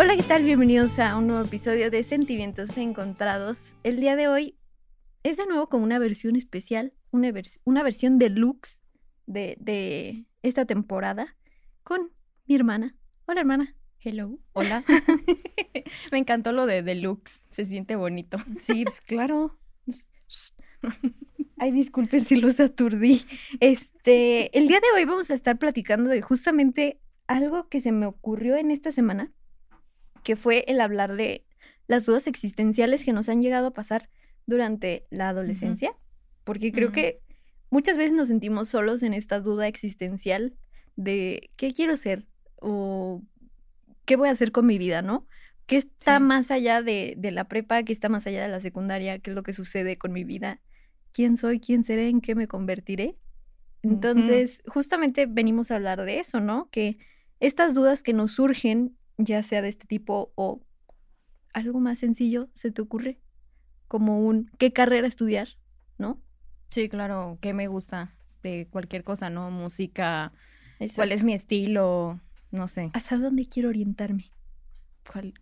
Hola, ¿qué tal? Bienvenidos a un nuevo episodio de Sentimientos Encontrados. El día de hoy es de nuevo como una versión especial, una, una versión deluxe de, de esta temporada con mi hermana. Hola, hermana. Hello. Hola. Me encantó lo de deluxe. Se siente bonito. Sí, pues claro. Ay, disculpen si los aturdí. Este, el día de hoy vamos a estar platicando de justamente algo que se me ocurrió en esta semana que fue el hablar de las dudas existenciales que nos han llegado a pasar durante la adolescencia, porque creo que muchas veces nos sentimos solos en esta duda existencial de qué quiero ser o qué voy a hacer con mi vida, ¿no? ¿Qué está más allá de, de, la prepa? ¿Qué está más allá de la secundaria? ¿Qué es lo que sucede con mi vida? ¿Quién soy? ¿Quién seré? ¿En qué me convertiré? Entonces, justamente venimos a hablar de eso, ¿no? Que estas dudas que nos surgen ya sea de este tipo o algo más sencillo, ¿se te ocurre? Como un, ¿qué carrera estudiar? ¿No? Sí, claro, ¿qué me gusta de cualquier cosa, ¿no? Música, cuál es mi estilo, no sé. ¿Hasta dónde quiero orientarme?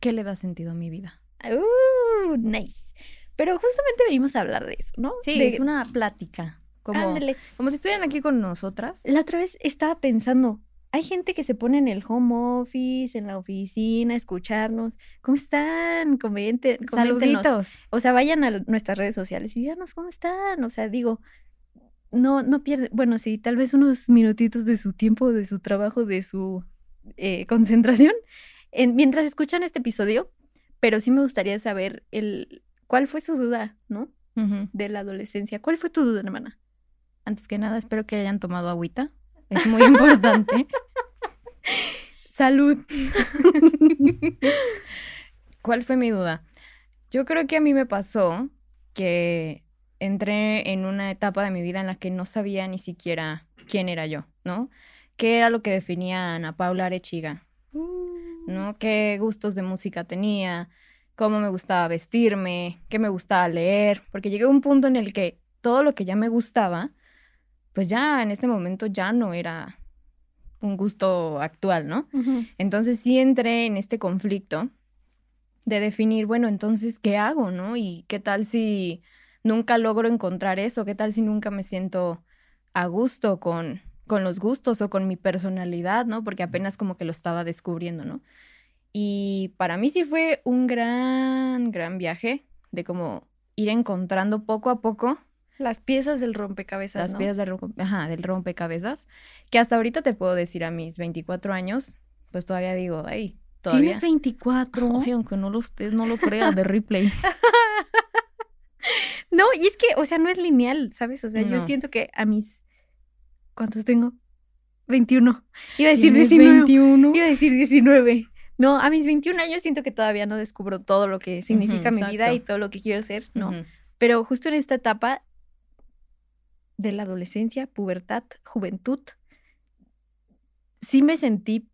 ¿Qué le da sentido a mi vida? Uh, nice. Pero justamente venimos a hablar de eso, ¿no? Sí, es una plática. Como, como si estuvieran aquí con nosotras. La otra vez estaba pensando, hay gente que se pone en el home office, en la oficina, a escucharnos. ¿Cómo están? Comenten, Saluditos. O sea, vayan a nuestras redes sociales y díganos cómo están. O sea, digo, no, no pierden, bueno, sí, tal vez unos minutitos de su tiempo, de su trabajo, de su eh, concentración, en, mientras escuchan este episodio, pero sí me gustaría saber el, cuál fue su duda, ¿no? De la adolescencia. ¿Cuál fue tu duda, hermana? Antes que nada, espero que hayan tomado agüita. Es muy importante. Salud. ¿Cuál fue mi duda? Yo creo que a mí me pasó que entré en una etapa de mi vida en la que no sabía ni siquiera quién era yo, ¿no? ¿Qué era lo que definía Ana Paula Arechiga? ¿No? Mm. ¿Qué gustos de música tenía? ¿Cómo me gustaba vestirme? ¿Qué me gustaba leer? Porque llegué a un punto en el que todo lo que ya me gustaba pues ya en este momento ya no era un gusto actual, ¿no? Entonces sí entré en este conflicto de definir, bueno, entonces, ¿qué hago, no? Y qué tal si nunca logro encontrar eso, qué tal si nunca me siento a gusto con, con los gustos o con mi personalidad, ¿no? Porque apenas como que lo estaba descubriendo, ¿no? Y para mí sí fue un gran, gran viaje de como ir encontrando poco a poco las piezas del rompecabezas. Las piezas del, ajá, del rompecabezas. Que hasta ahorita te puedo decir a mis 24 años, pues todavía digo, ay, todavía. ¿Tienes 24? Ay, aunque no lo, ustedes no lo crean de replay. no, y es que, o sea, no es lineal, ¿sabes? O sea, yo siento que a mis. ¿Cuántos tengo? 21. Iba a decir 19. 21? Iba a decir 19. No, a mis 21 años siento que todavía no descubro todo lo que significa mi vida y todo lo que quiero ser, no. Pero justo en esta etapa de la adolescencia, pubertad, juventud, sí me sentí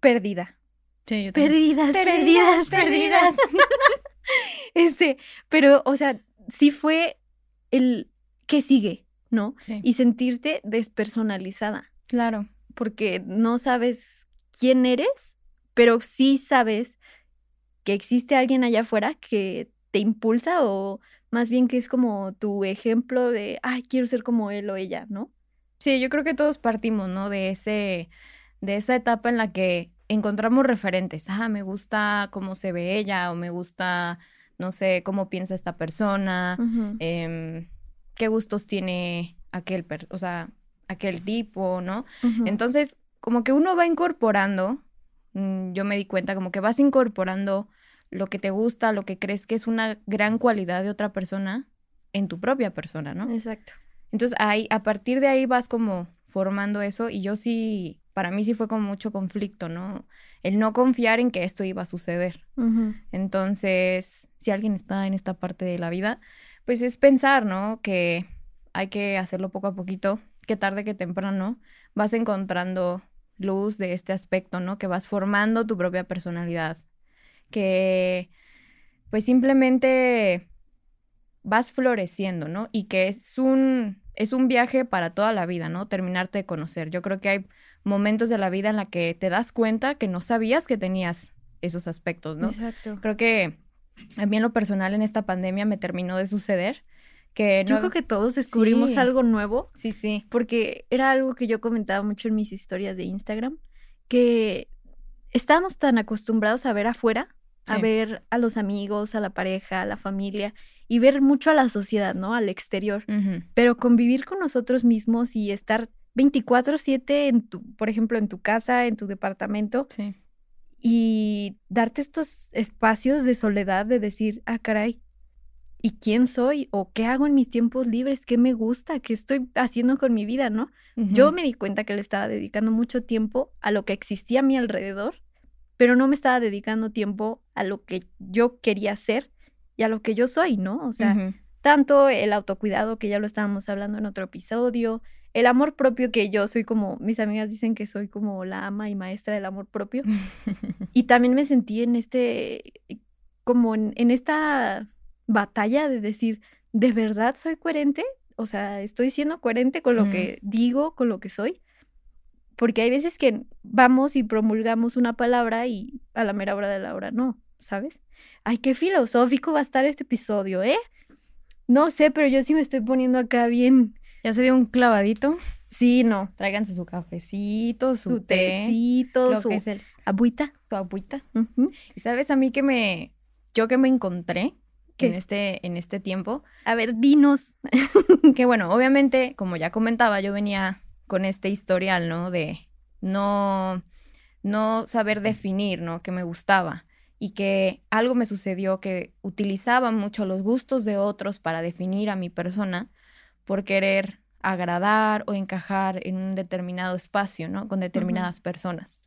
perdida. Sí, yo perdidas, perdidas, perdidas, perdidas. este, pero, o sea, sí fue el que sigue, ¿no? Sí. Y sentirte despersonalizada. Claro. Porque no sabes quién eres, pero sí sabes que existe alguien allá afuera que te impulsa o más bien que es como tu ejemplo de, ay, quiero ser como él o ella, ¿no? Sí, yo creo que todos partimos, ¿no? De ese, de esa etapa en la que encontramos referentes. Ah, me gusta cómo se ve ella o me gusta, no sé, cómo piensa esta persona, em, qué gustos tiene aquel, o sea, aquel tipo, ¿no? Entonces, como que uno va incorporando, mm, yo me di cuenta, como que vas incorporando lo que te gusta, lo que crees que es una gran cualidad de otra persona en tu propia persona, ¿no? Exacto. Entonces ahí, a partir de ahí vas como formando eso y yo sí para mí sí fue como mucho conflicto, ¿no? El no confiar en que esto iba a suceder. Entonces, si alguien está en esta parte de la vida, pues es pensar, ¿no? Que hay que hacerlo poco a poquito, que tarde que temprano vas encontrando luz de este aspecto, ¿no? Que vas formando tu propia personalidad, que pues simplemente vas floreciendo, ¿no? Y que es un, es un viaje para toda la vida, ¿no? Terminarte de conocer. Yo creo que hay momentos de la vida en la que te das cuenta que no sabías que tenías esos aspectos, ¿no? Exacto. Creo que a mí en lo personal en esta pandemia me terminó de suceder que Yo creo que todos descubrimos algo nuevo. Sí, sí. Porque era algo que yo comentaba mucho en mis historias de Instagram, que estábamos tan acostumbrados a ver afuera, a ver a los amigos, a la pareja, a la familia, y ver mucho a la sociedad, ¿no? Al exterior. Pero convivir con nosotros mismos y estar 24/7 en tu, por ejemplo, en tu casa, en tu departamento. Sí. Y darte estos espacios de soledad de decir, ah, caray, ¿y quién soy? ¿O qué hago en mis tiempos libres? ¿Qué me gusta? ¿Qué estoy haciendo con mi vida, no? Yo me di cuenta que le estaba dedicando mucho tiempo a lo que existía a mi alrededor, pero no me estaba dedicando tiempo a lo que yo quería ser y a lo que yo soy, ¿no? O sea, tanto el autocuidado, que ya lo estábamos hablando en otro episodio, el amor propio que yo soy como, mis amigas dicen que soy como la ama y maestra del amor propio. y también me sentí en este, como en, esta batalla de decir, ¿de verdad soy coherente? O sea, estoy siendo coherente con lo que digo, con lo que soy. Porque hay veces que vamos y promulgamos una palabra y a la mera hora de la hora no, ¿sabes? Ay, qué filosófico va a estar este episodio, ¿eh? No sé, pero yo sí me estoy poniendo acá bien ¿Ya se dio un clavadito? Sí, no. Tráiganse su cafecito, su, su tecito, su es el, agüita. Su agüita. Y sabes a mí que me, yo que me encontré en este, en este tiempo. A ver, dinos. que bueno, obviamente, como ya comentaba, yo venía con este historial, ¿no? De no, no saber definir, ¿no? Que me gustaba y que algo me sucedió que utilizaba mucho los gustos de otros para definir a mi persona por querer agradar o encajar en un determinado espacio, ¿no? Con determinadas personas.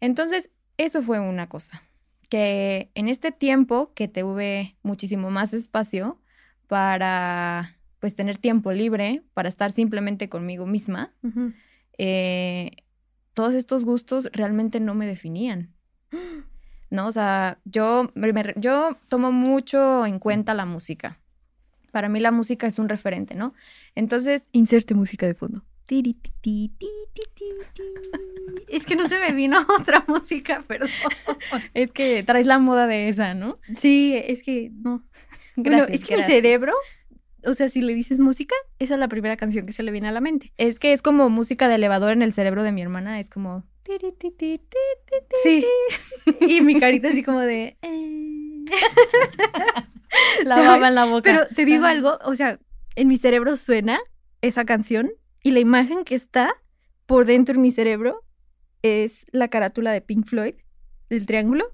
Entonces, eso fue una cosa, que en este tiempo que tuve muchísimo más espacio para, pues, tener tiempo libre, para estar simplemente conmigo misma, eh, todos estos gustos realmente no me definían. ¿No? O sea, yo, yo tomo mucho en cuenta la música para mí la música es un referente, ¿no? Entonces, inserte música de fondo. Es que no se me vino otra música, perdón. Es que traes la moda de esa, ¿no? Sí, es que no. Gracias, es que el cerebro, o sea, si le dices música, esa es la primera canción que se le viene a la mente. Es que es como música de elevador en el cerebro de mi hermana, es como... Sí. Y mi carita así como de... Eh. la baba en la boca. Pero te digo algo, o sea, en mi cerebro suena esa canción y la imagen que está por dentro en mi cerebro es la carátula de Pink Floyd, del triángulo,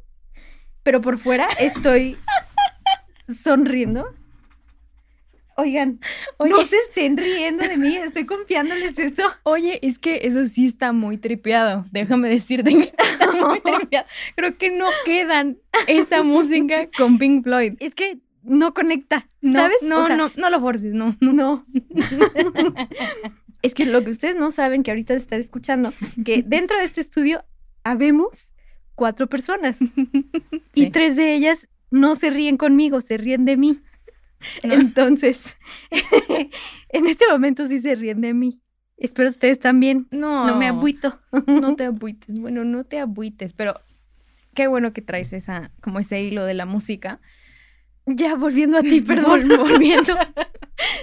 pero por fuera estoy sonriendo. Oigan, no se estén riendo de mí, estoy confiándoles esto. Oye, es que eso sí está muy tripeado, déjame decirte que está muy tripeado. Creo que no quedan esa música con Pink Floyd. Es que no conecta, ¿sabes? No, no, no lo forces, no, no. es que lo que ustedes no saben que ahorita están escuchando, que dentro de este estudio habemos cuatro personas y tres de ellas no se ríen conmigo, se ríen de mí. Entonces, en este momento sí se ríen de mí. Espero ustedes también. No. No me abuito. No te abuites. Bueno, no te abuites, pero qué bueno que traes esa, como ese hilo de la música. Ya volviendo a ti, perdón. volviendo.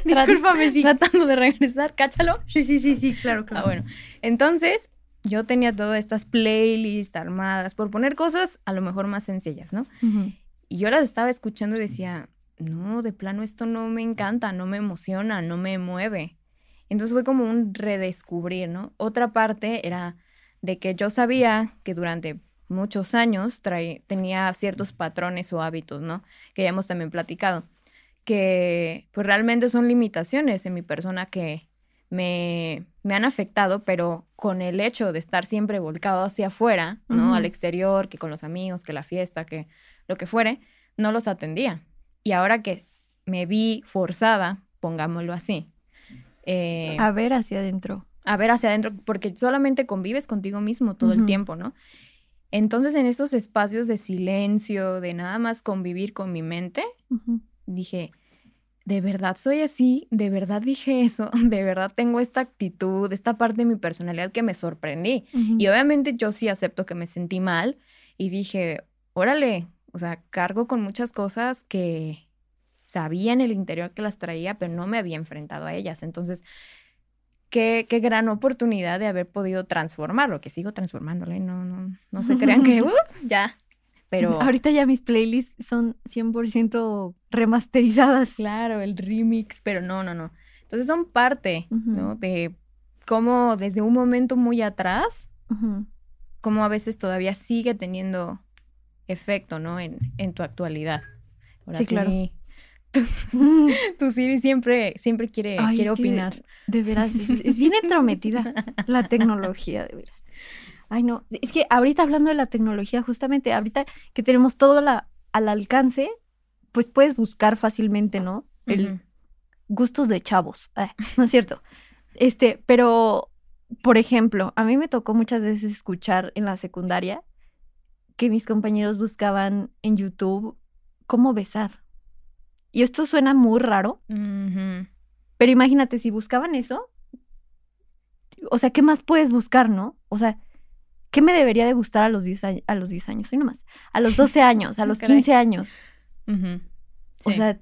Discúlpame, sí. Tratando de regresar, cáchalo. Sí, sí, sí, sí, claro, claro. Ah, bueno. Entonces, yo tenía todas estas playlists armadas por poner cosas a lo mejor más sencillas, ¿no? Y yo las estaba escuchando y decía, no, de plano esto no me encanta, no me emociona, no me mueve. Entonces fue como un redescubrir, ¿no? Otra parte era de que yo sabía que durante muchos años tenía ciertos patrones o hábitos, ¿no? Que ya hemos también platicado, que pues realmente son limitaciones en mi persona que me, me han afectado, pero con el hecho de estar siempre volcado hacia afuera, ¿no? Al exterior, que con los amigos, que la fiesta, que lo que fuere, no los atendía. Y ahora que me vi forzada, pongámoslo así, eh, A ver hacia adentro. a ver hacia adentro, porque solamente convives contigo mismo todo el tiempo, ¿no? Entonces, en esos espacios de silencio, de nada más convivir con mi mente, dije, ¿de verdad soy así? ¿De verdad dije eso? ¿De verdad tengo esta actitud, esta parte de mi personalidad que me sorprendí? Y obviamente yo sí acepto que me sentí mal y dije, órale, o sea, cargo con muchas cosas que sabía en el interior que las traía, pero no me había enfrentado a ellas. Entonces, qué, qué gran oportunidad de haber podido transformarlo, que sigo transformándole, no, no, no se crean que, "Uh, ya, pero... Ahorita ya mis playlists son 100% remasterizadas. Claro, el remix, pero no, no, no. Entonces son parte, ¿no? De cómo desde un momento muy atrás, cómo a veces todavía sigue teniendo efecto, ¿no? En, en tu actualidad. Ahora Sí, claro. Tu, tu Siri siempre, siempre quiere, Ay, quiere opinar. De veras, es, es bien entrometida la tecnología, de veras. Ay, no, es que ahorita hablando de la tecnología, justamente ahorita que tenemos todo la- al alcance, pues puedes buscar fácilmente, ¿no? El gustos de chavos, Ah, ¿no es cierto? Este, pero, por ejemplo, a mí me tocó muchas veces escuchar en la secundaria que mis compañeros buscaban en YouTube cómo besar. Y esto suena muy raro, pero imagínate, si buscaban eso, o sea, ¿qué más puedes buscar, no? O sea, ¿qué me debería de gustar a los 10 años? A los 10 años, soy nomás. A los 12 años, a los Caray. 15 años. O Sí. sea,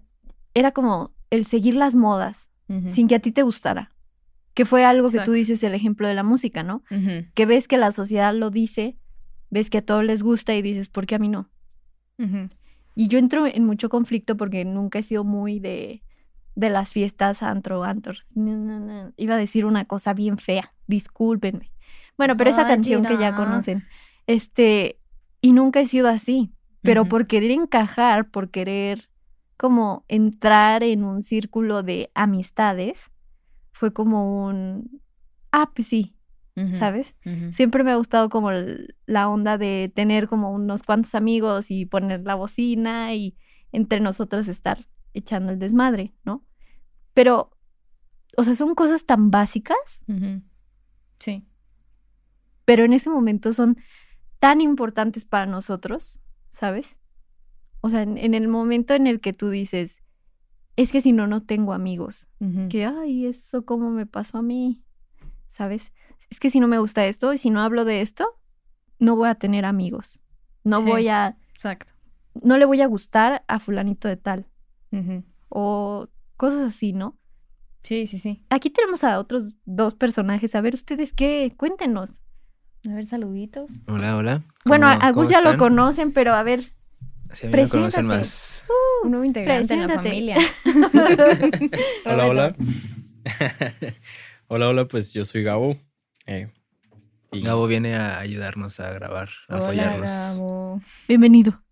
era como el seguir las modas sin que a ti te gustara. Que fue algo que tú dices, el ejemplo de la música, ¿no? Que ves que la sociedad lo dice, ves que a todos les gusta y dices, ¿por qué a mí no? Y yo entro en mucho conflicto porque nunca he sido muy de, de las fiestas antro, antro. No, no, no. Iba a decir una cosa bien fea, discúlpenme. Bueno, pero esa Ay, canción que ya conocen. Este, y nunca he sido así. Pero por querer encajar, por querer como entrar en un círculo de amistades, fue como un, ah, pues sí, ¿sabes? Siempre me ha gustado como la onda de tener como unos cuantos amigos y poner la bocina y entre nosotros estar echando el desmadre, ¿no? Pero, o sea, son cosas tan básicas. Sí. pero en ese momento son tan importantes para nosotros, ¿sabes? O sea, en, en el momento en el que tú dices, es que si no, no tengo amigos. Que, ay, eso cómo me pasó a mí, ¿sabes? Es que si no me gusta esto y si no hablo de esto, no voy a tener amigos. No Sí. voy a, Exacto. no le voy a gustar a fulanito de tal. O cosas así, ¿no? Sí, sí, sí. Aquí tenemos a otros dos personajes. A ver, ustedes qué, cuéntenos. A ver, saluditos. Hola, hola. Bueno, a ¿Cómo- a Gus ya lo conocen, pero a ver. Si a mí me conocen más. Un nuevo integrante en la familia. Hola, hola. Hola, hola, pues yo soy Gabo. Eh, y Gabo viene a ayudarnos a grabar, a Hola, apoyarnos. Gabo. Bienvenido.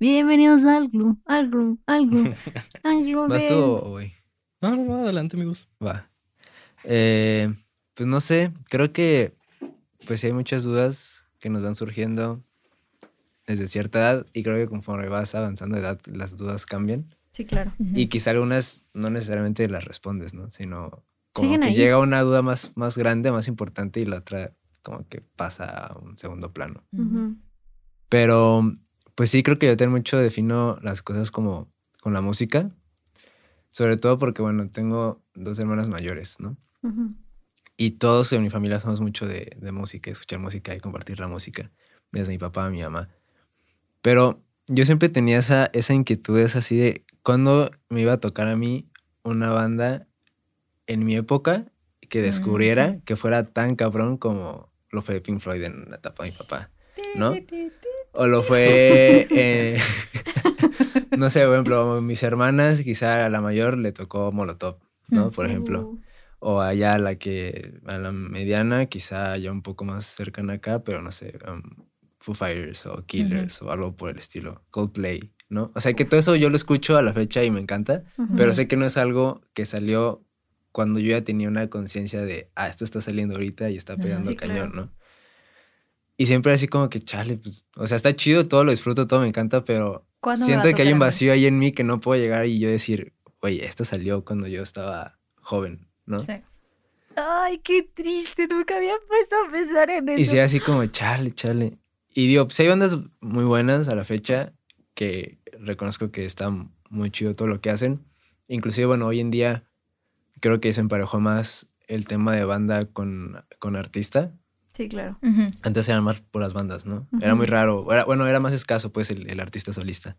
Bienvenidos al Gloom, al Gloom, al Gloom, al Gloom. ¿Vas tú o voy? No, no, no, adelante, amigos. Va. Eh, pues no sé, creo que pues sí hay muchas dudas que nos van surgiendo desde cierta edad y creo que conforme vas avanzando de edad las dudas cambian Sí, claro. Y quizá algunas no necesariamente las respondes, ¿no? Sino como que ahí. llega una duda más, más grande, más importante y la otra como que pasa a un segundo plano. Ujú. Pero, pues sí, creo que yo también mucho defino las cosas como con la música. Sobre todo porque, bueno, tengo dos hermanas mayores, ¿no? Ujú. Y todos en mi familia somos mucho de, de música, escuchar música y compartir la música. Desde mi papá a mi mamá. Pero yo siempre tenía esa, esa inquietud, es así de cuándo me iba a tocar a mí una banda en mi época que descubriera Ujú. que fuera tan cabrón como lo fue Pink Floyd en la etapa de mi papá. ¿no? O lo fue, eh, no sé, por ejemplo, mis hermanas, quizá a la mayor le tocó Molotov, ¿no? Por ejemplo. Uh, O allá a la que, a la mediana, quizá ya un poco más cercana acá, pero no sé, um, Foo Fighters o Killers o algo por el estilo, Coldplay, ¿no? O sea que todo eso yo lo escucho a la fecha y me encanta, pero sé que no es algo que salió cuando yo ya tenía una conciencia de, ah, esto está saliendo ahorita y está Ajá, pegando sí, cañón, claro. ¿no? Y siempre así como que, chale, pues, o sea, está chido, todo lo disfruto, todo me encanta, pero ¿Cuándo me va a siento que hay un vacío ahí en mí que no puedo llegar y yo decir, oye, esto salió cuando yo estaba joven, ¿no? Sí. Ay, qué triste, nunca había puesto a pensar en eso. Y sí, así como, chale, chale. Y digo, pues hay bandas muy buenas a la fecha que reconozco que está muy chido todo lo que hacen. Inclusive, bueno, hoy en día creo que se emparejó más el tema de banda con, con artista. Sí, claro. Ujú. Antes eran más por las bandas, ¿no? Era muy raro. Era- bueno, era más escaso, pues, el, el artista solista.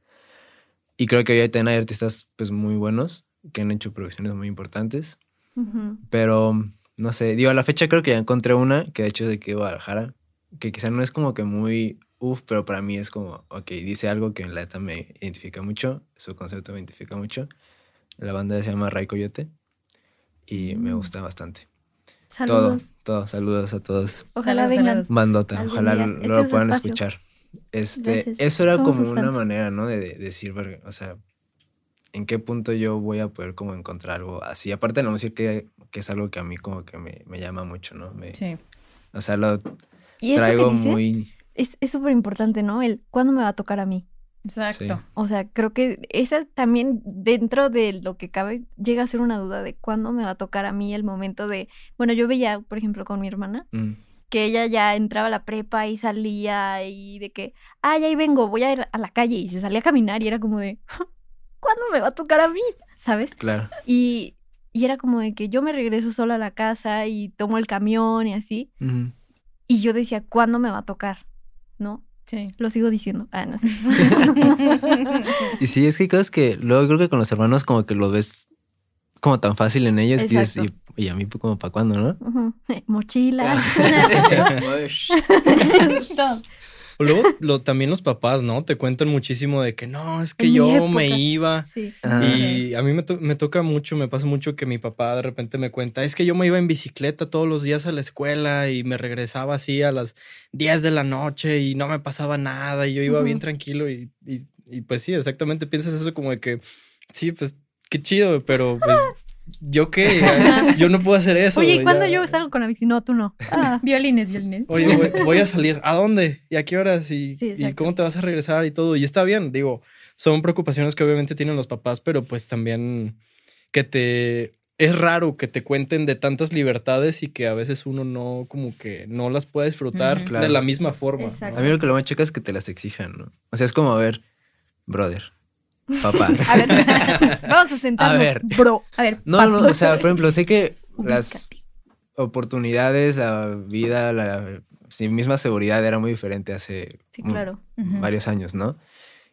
Y creo que hoy también hay artistas, pues, muy buenos que han hecho producciones muy importantes. Ujú. Pero, no sé, digo, a la fecha creo que ya encontré una, que de hecho es de aquí de Guadalajara, que quizá no es como que muy uff, pero para mí es como, ok, dice algo que en la neta me identifica mucho, su concepto me identifica mucho. La banda se llama Ray Coyote y me Mm. gusta bastante. Saludos. Todo, todo, saludos a todos. Ojalá vengan. Algún ojalá día. lo, Este lo es su puedan espacio. escuchar. Este, Gracias. eso era Somos como una fans. manera, ¿no? De, de decir, o sea, en qué punto yo voy a poder como encontrar algo así. Aparte de la música, que, que es algo que a mí como que me, me llama mucho, ¿no? Me, Sí. O sea, lo Y esto traigo que dices muy... es es súper importante, ¿no? El ¿cuándo me va a tocar a mí? Exacto. O sea, creo que esa también dentro de lo que cabe llega a ser una duda de cuándo me va a tocar a mí el momento de, bueno, yo veía, por ejemplo, con mi hermana, mm, que ella ya entraba a la prepa y salía y de que, ay, ahí vengo, voy a ir a la calle y se salía a caminar y era como de, ¿cuándo me va a tocar a mí? ¿Sabes? claro. Y, y era como de que yo me regreso sola a la casa y tomo el camión y así. Y yo decía, ¿cuándo me va a tocar? ¿No? Sí. Lo sigo diciendo. Ah, no sé. Y sí, es que hay cosas que luego creo que con los hermanos como que lo ves como tan fácil en ellos que dices, Exacto. y, y a mí pues, como para cuándo, ¿no? Ujú. Mochilas. O luego lo- también los papás, ¿no? Te cuentan muchísimo de que no, es que En yo me iba. sí. Ah, Y a mí me, to- me toca mucho, me pasa mucho que mi papá de repente me cuenta, es que yo me iba en bicicleta todos los días a la escuela y me regresaba así a las 10 de la noche y no me pasaba nada y yo iba bien tranquilo y, y, y pues sí, exactamente piensas eso como de que, sí, pues qué chido, pero pues yo qué, yo no puedo hacer eso. Oye, ¿y cuándo ya- yo salgo con la bici? No, tú no. Ah. Violines, violines. Oye, voy, voy a salir. ¿A dónde? ¿Y a qué horas? ¿Y, Sí, ¿Y cómo te vas a regresar? Y todo. Y está bien, digo, son preocupaciones que obviamente tienen los papás, pero pues también que te... Es raro que te cuenten de tantas libertades y que a veces uno no, como que no las puede disfrutar de Claro. la misma forma. A mí lo que lo más choca es que te las exijan, ¿no? O sea, es como, a ver, brother, papá. A ver, vamos a sentarnos, A ver. bro. A ver, No, no, o sea, por ejemplo, sé que Ubícate. las oportunidades, la vida, la sí, misma seguridad era muy diferente hace Sí, varios años, ¿no?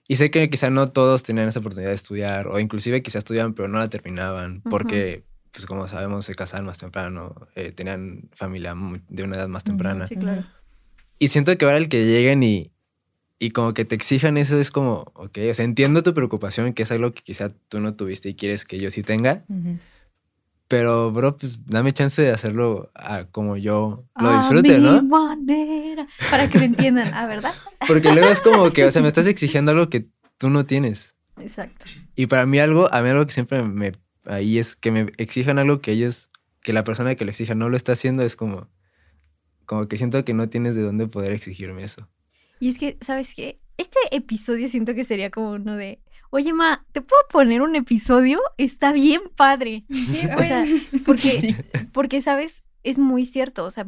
Y sé que quizá no todos tenían esa oportunidad de estudiar, o inclusive quizá estudiaban pero no la terminaban, porque, pues como sabemos, se casaban más temprano, eh, tenían familia de una edad más temprana. Sí, claro. Y siento que ahora el que lleguen y, y como que te exijan eso es como, ok, o sea, entiendo tu preocupación, que es algo que quizá tú no tuviste y quieres que yo sí tenga, Ujú. pero, bro, pues dame chance de hacerlo a como yo lo A disfrute, mi ¿no? manera. Para que me entiendan, ¿ah, verdad? Porque luego es como que, o sea, me estás exigiendo algo que tú no tienes. Exacto. Y para mí algo, a mí algo que siempre me, ahí es que me exijan algo que ellos, que la persona que lo exija no lo está haciendo, es como, como que siento que no tienes de dónde poder exigirme eso. Y es que, ¿sabes qué? Este episodio siento que sería como uno de, oye, ma, ¿te puedo poner un episodio? Está bien padre. Sí, O sea, porque, porque, ¿sabes? Es muy cierto. O sea,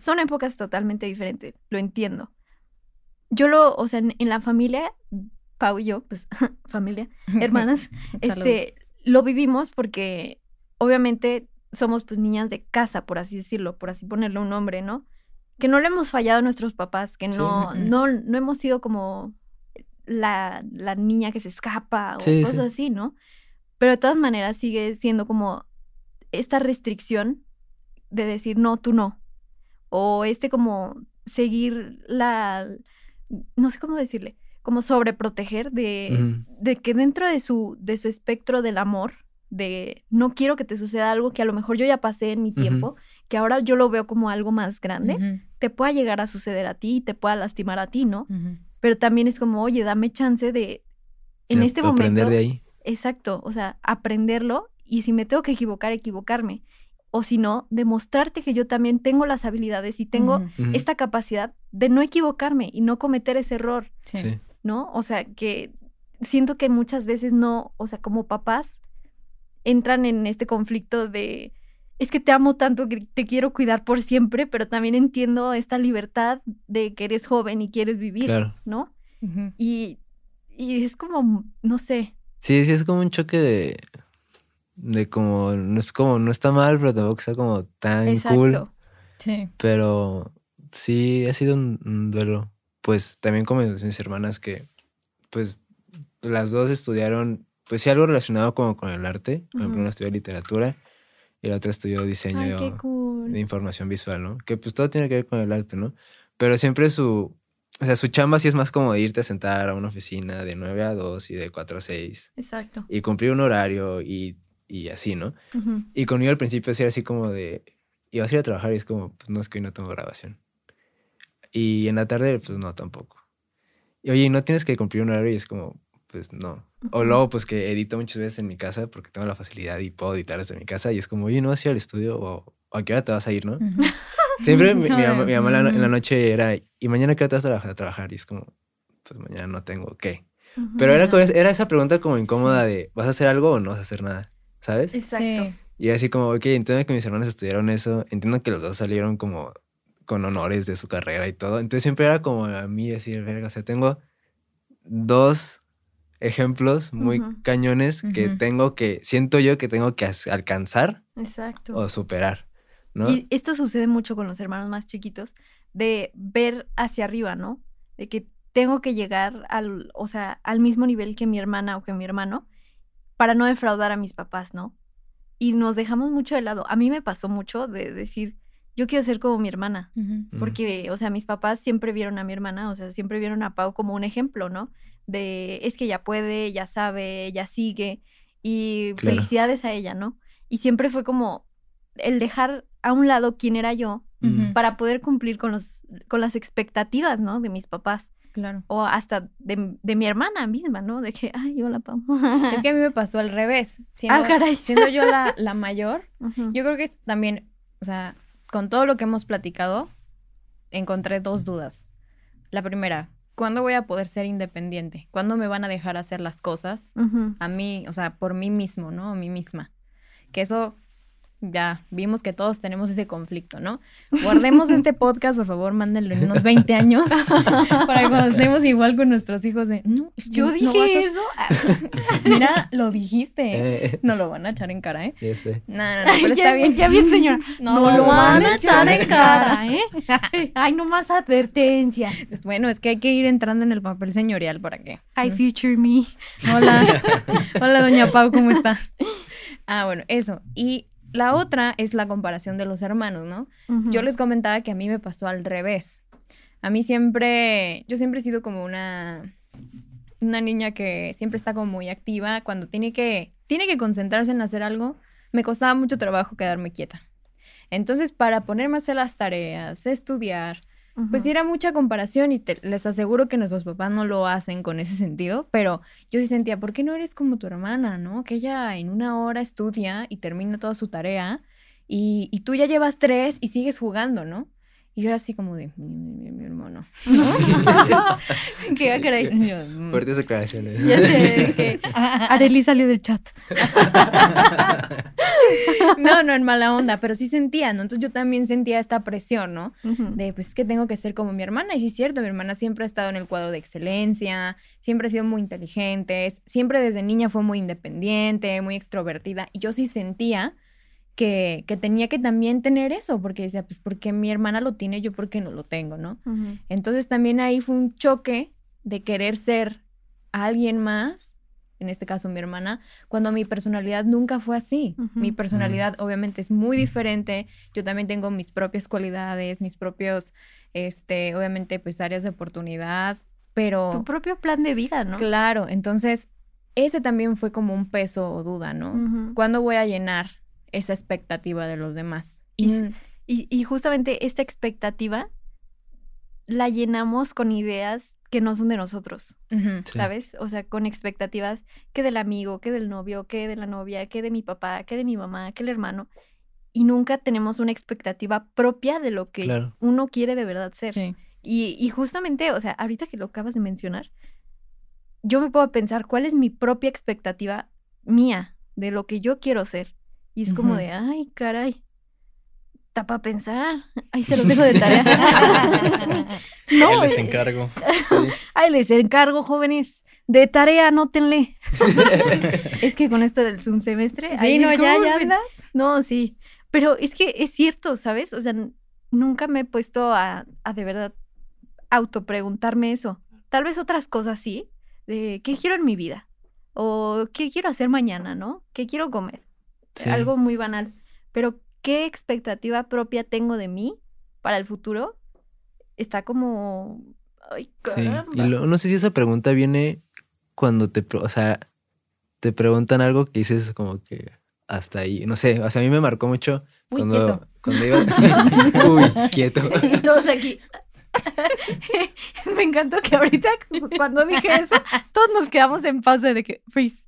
son épocas totalmente diferentes. Lo entiendo. Yo lo, o sea, en, en la familia, Pau y yo, pues, familia, hermanas, este, lo vivimos porque obviamente somos pues niñas de casa, por así decirlo, por así ponerle un nombre, ¿no? Que no le hemos fallado a nuestros papás, que no, no, no hemos sido como la, la niña que se escapa o Sí, cosas sí. así, ¿no? Pero de todas maneras sigue siendo como esta restricción de decir, no, tú no. O este como seguir la, no sé cómo decirle, como sobreproteger de, de que dentro de su, de su espectro del amor, de no quiero que te suceda algo que a lo mejor yo ya pasé en mi tiempo, que ahora yo lo veo como algo más grande, te pueda llegar a suceder a ti y te pueda lastimar a ti, ¿no? Pero también es como, oye, dame chance de, en De este aprender momento, de ahí. exacto, o sea, aprenderlo y si me tengo que equivocar, equivocarme. O si no, demostrarte que yo también tengo las habilidades y tengo esta capacidad de no equivocarme y no cometer ese error, Sí. Sí. ¿no? O sea, que siento que muchas veces no, o sea, como papás entran en este conflicto de, es que te amo tanto que te quiero cuidar por siempre, pero también entiendo esta libertad de que eres joven y quieres vivir, Claro. ¿no? Y, y es como, no sé, Sí, sí, es como un choque de. De como. No es como. No está mal, pero tampoco está como tan cool. exacto. Sí. Pero sí ha sido un, un duelo. Pues también como mis hermanas que. Pues las dos estudiaron. Pues sí, algo relacionado como con el arte. Por ejemplo, una estudió literatura y la otra estudió diseño Ay, cool. de información visual, ¿no? Que pues todo tiene que ver con el arte, ¿no? Pero siempre su. O sea, su chamba sí es más como irte a sentar a una oficina de 9 a 2 y de 4 a 6 Exacto. y cumplir un horario y, y así, ¿no? Ujú. Y conmigo al principio sí era así como de, ibas a ir a trabajar y es como, pues no es que hoy no tengo grabación. Y en la tarde, pues no, tampoco. Y oye, ¿no tienes que cumplir un horario? Y es como, pues no. O luego, pues que edito muchas veces en mi casa porque tengo la facilidad y puedo editar desde mi casa. Y es como, oye, ¿no vas a ir al estudio? O, ¿o a qué hora te vas a ir, no? Siempre mi, mamá, mi mamá en, la, en la noche era, ¿y mañana qué hora te vas a trabajar? a trabajar? Y es como, pues mañana no tengo, ¿qué? Pero era, era esa pregunta como incómoda de, ¿vas a hacer algo o no vas a hacer nada? ¿Sabes? Exacto. Sí. Y era así como, ok, entiendo que mis hermanos estudiaron eso, entiendo que los dos salieron como con honores de su carrera y todo. Entonces siempre era como a mí decir, verga, o sea, tengo dos ejemplos muy cañones que tengo que, siento yo que tengo que alcanzar Exacto. o superar, ¿no? Y esto sucede mucho con los hermanos más chiquitos, de ver hacia arriba, ¿no? De que tengo que llegar al, o sea, al mismo nivel que mi hermana o que mi hermano para no defraudar a mis papás, ¿no? Y nos dejamos mucho de lado. A mí me pasó mucho de decir, yo quiero ser como mi hermana. Ujú. porque, o sea, mis papás siempre vieron a mi hermana, o sea, siempre vieron a Pau como un ejemplo, ¿no? De, es que ya puede, ya sabe, ya sigue, y Claro. felicidades a ella, ¿no? Y siempre fue como el dejar a un lado quién era yo para poder cumplir con, los, con las expectativas, ¿no? De mis papás, Claro. o hasta de, de mi hermana misma, ¿no? De que, ay, hola, Pau. Es que a mí me pasó al revés. Siendo, Ah, caray. siendo yo la, la mayor, yo creo que es también, o sea, con todo lo que hemos platicado, encontré dos dudas. La primera, ¿cuándo voy a poder ser independiente? ¿Cuándo me van a dejar hacer las cosas a mí, o sea, por mí mismo, ¿no? A mí misma. Que eso ya vimos que todos tenemos ese conflicto, ¿no? Guardemos este podcast, por favor, mándenlo en unos 20 años para que cuando estemos igual con nuestros hijos de, no, Yo no dije eso. Mira, lo dijiste. Eh, No lo van a echar en cara, ¿eh? ya sé. No, no, no, Ay, pero ya, está bien. Ya bien, señora. No, No, lo lo van van a echar en cara, ¿eh? Ay, no más advertencia. Es- Bueno, es que hay que ir entrando en el papel señorial para que. Hi, future me. Hola. Hola, doña Pau, ¿cómo está? Ah, bueno, eso. Y la otra es la comparación de los hermanos, ¿no? Yo les comentaba que a mí me pasó al revés. A mí siempre, yo siempre he sido como una, una niña que siempre está como muy activa. Cuando tiene que, tiene que concentrarse en hacer algo, me costaba mucho trabajo quedarme quieta. Entonces, para ponerme a hacer las tareas, estudiar, pues sí era mucha comparación y te- les aseguro que nuestros papás no lo hacen con ese sentido, pero yo sí sentía, ¿por qué no eres como tu hermana, no? Que ella en una hora estudia y termina toda su tarea y, y tú ya llevas tres y sigues jugando, ¿no? Y yo era así como de, mi, mi- mi- mi hermano. ¿Qué va a querer? Y yo, "Mm". Fuertes declaraciones. Ya sé, que Areli salió del chat. No, no en mala onda, pero sí sentía, ¿no? Entonces yo también sentía esta presión, ¿no? De pues es que tengo que ser como mi hermana. Y sí es cierto, mi hermana siempre ha estado en el cuadro de excelencia, siempre ha sido muy inteligente, siempre desde niña fue muy independiente, muy extrovertida. Y yo sí sentía que, que tenía que también tener eso, porque decía, pues porque mi hermana lo tiene, yo por qué no lo tengo, ¿no? Entonces también ahí fue un choque de querer ser alguien más, en este caso mi hermana, cuando mi personalidad nunca fue así. Mi personalidad obviamente es muy diferente. Yo también tengo mis propias cualidades, mis propios, este, obviamente pues áreas de oportunidad, pero Tu propio plan de vida, ¿no? claro, entonces ese también fue como un peso o duda, ¿no? ¿Cuándo voy a llenar esa expectativa de los demás? Y Y s- Y, y justamente esta expectativa la llenamos con ideas que no son de nosotros. ¿sabes? O sea, con expectativas que del amigo, que del novio, que de la novia, que de mi papá, que de mi mamá, que el hermano. Y nunca tenemos una expectativa propia de lo que Claro. uno quiere de verdad ser. Sí. Y, y justamente, o sea, ahorita que lo acabas de mencionar, yo me puedo pensar cuál es mi propia expectativa mía de lo que yo quiero ser. Y es como de, ay, caray, está para pensar. Ahí se los dejo de tarea. no, Ahí les eh, encargo. ahí les encargo, jóvenes. De tarea, anótenle. es que con esto del un semestre. Sí, ay, no, ya, ya andas. No, sí. Pero es que es cierto, ¿sabes? O sea, nunca me he puesto a, a de verdad autopreguntarme eso. Tal vez otras cosas sí, de qué quiero en mi vida o qué quiero hacer mañana, ¿no? ¿Qué quiero comer? Sí. Algo muy banal. Pero qué expectativa propia tengo de mí para el futuro está como... Ay, Sí. caramba. Y lo- no sé si esa pregunta viene cuando te, o sea, te preguntan algo que dices como que hasta ahí. No sé, o sea, a mí me marcó mucho Uy, cuando, quieto. cuando iba. Uy, quieto. Y todos aquí. Me encantó que ahorita cuando dije eso, todos nos quedamos en pausa de que freeze.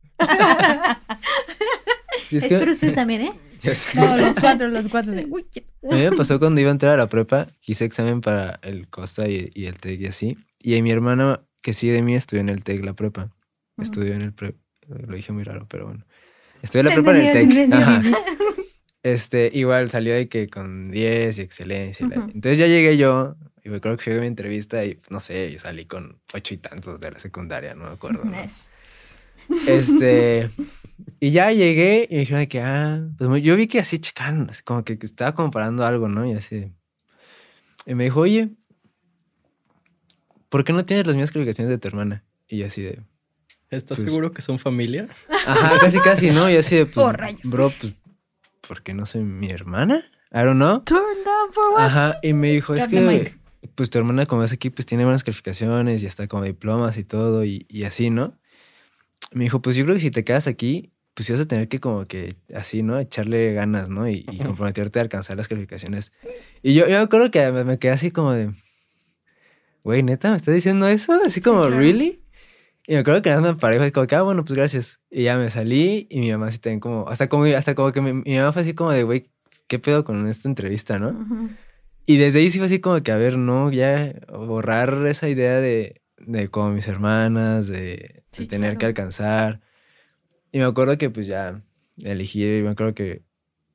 Es que- Espero ustedes también, ¿eh? No, los cuatro, los cuatro de. Uy, quieto. A mí me pasó cuando iba a entrar a la prepa, hice examen para el Costa y, y el TEC y así. Y mi hermana, que sigue de mí, estudió en el TEC la prepa. Estudió en el pre... Lo dije muy raro, pero bueno. Estudió la prepa en el TEC. Ajá. Este, igual salió de que con 10 y excelencia. la-. Entonces ya llegué yo, y me acuerdo que fui a mi entrevista y no sé, yo salí con ocho y tantos de la secundaria, no me acuerdo. ¿no? Este, y ya llegué y me dijeron de que, ah, pues yo vi que así checaban, así como que, que estaba comparando algo, ¿no? Y así. Y me dijo, oye, ¿por qué no tienes las mismas calificaciones de tu hermana? Y yo así de, ¿Estás Pues- seguro que son familia? ajá, casi, casi, ¿no? Y así de, pues, Oh, rayos. bro, pues, ¿por qué no soy mi hermana? I don't know. Turn down for what? Ajá, y me dijo, es que, pues tu hermana como es aquí, pues tiene buenas calificaciones y está como diplomas y todo y, y así, ¿no? Me dijo, pues yo creo que si te quedas aquí, pues sí vas a tener que como que así, ¿no? Echarle ganas, ¿no? Y, y comprometerte a alcanzar las calificaciones. Y yo, yo me acuerdo que me, me quedé así como de, güey, neta, ¿me estás diciendo eso? Así como, claro. ¿really? Y me acuerdo que nada más me paré y fue como que, ah, bueno, pues gracias. Y ya me salí y mi mamá así también como, hasta como, hasta como que mi, mi mamá fue así como de, güey, ¿qué pedo con esta entrevista, no? Y desde ahí sí fue así como que, a ver, no, ya borrar esa idea de, de como mis hermanas, de, de Sí, tener que alcanzar. Y me acuerdo que pues ya elegí, me acuerdo que,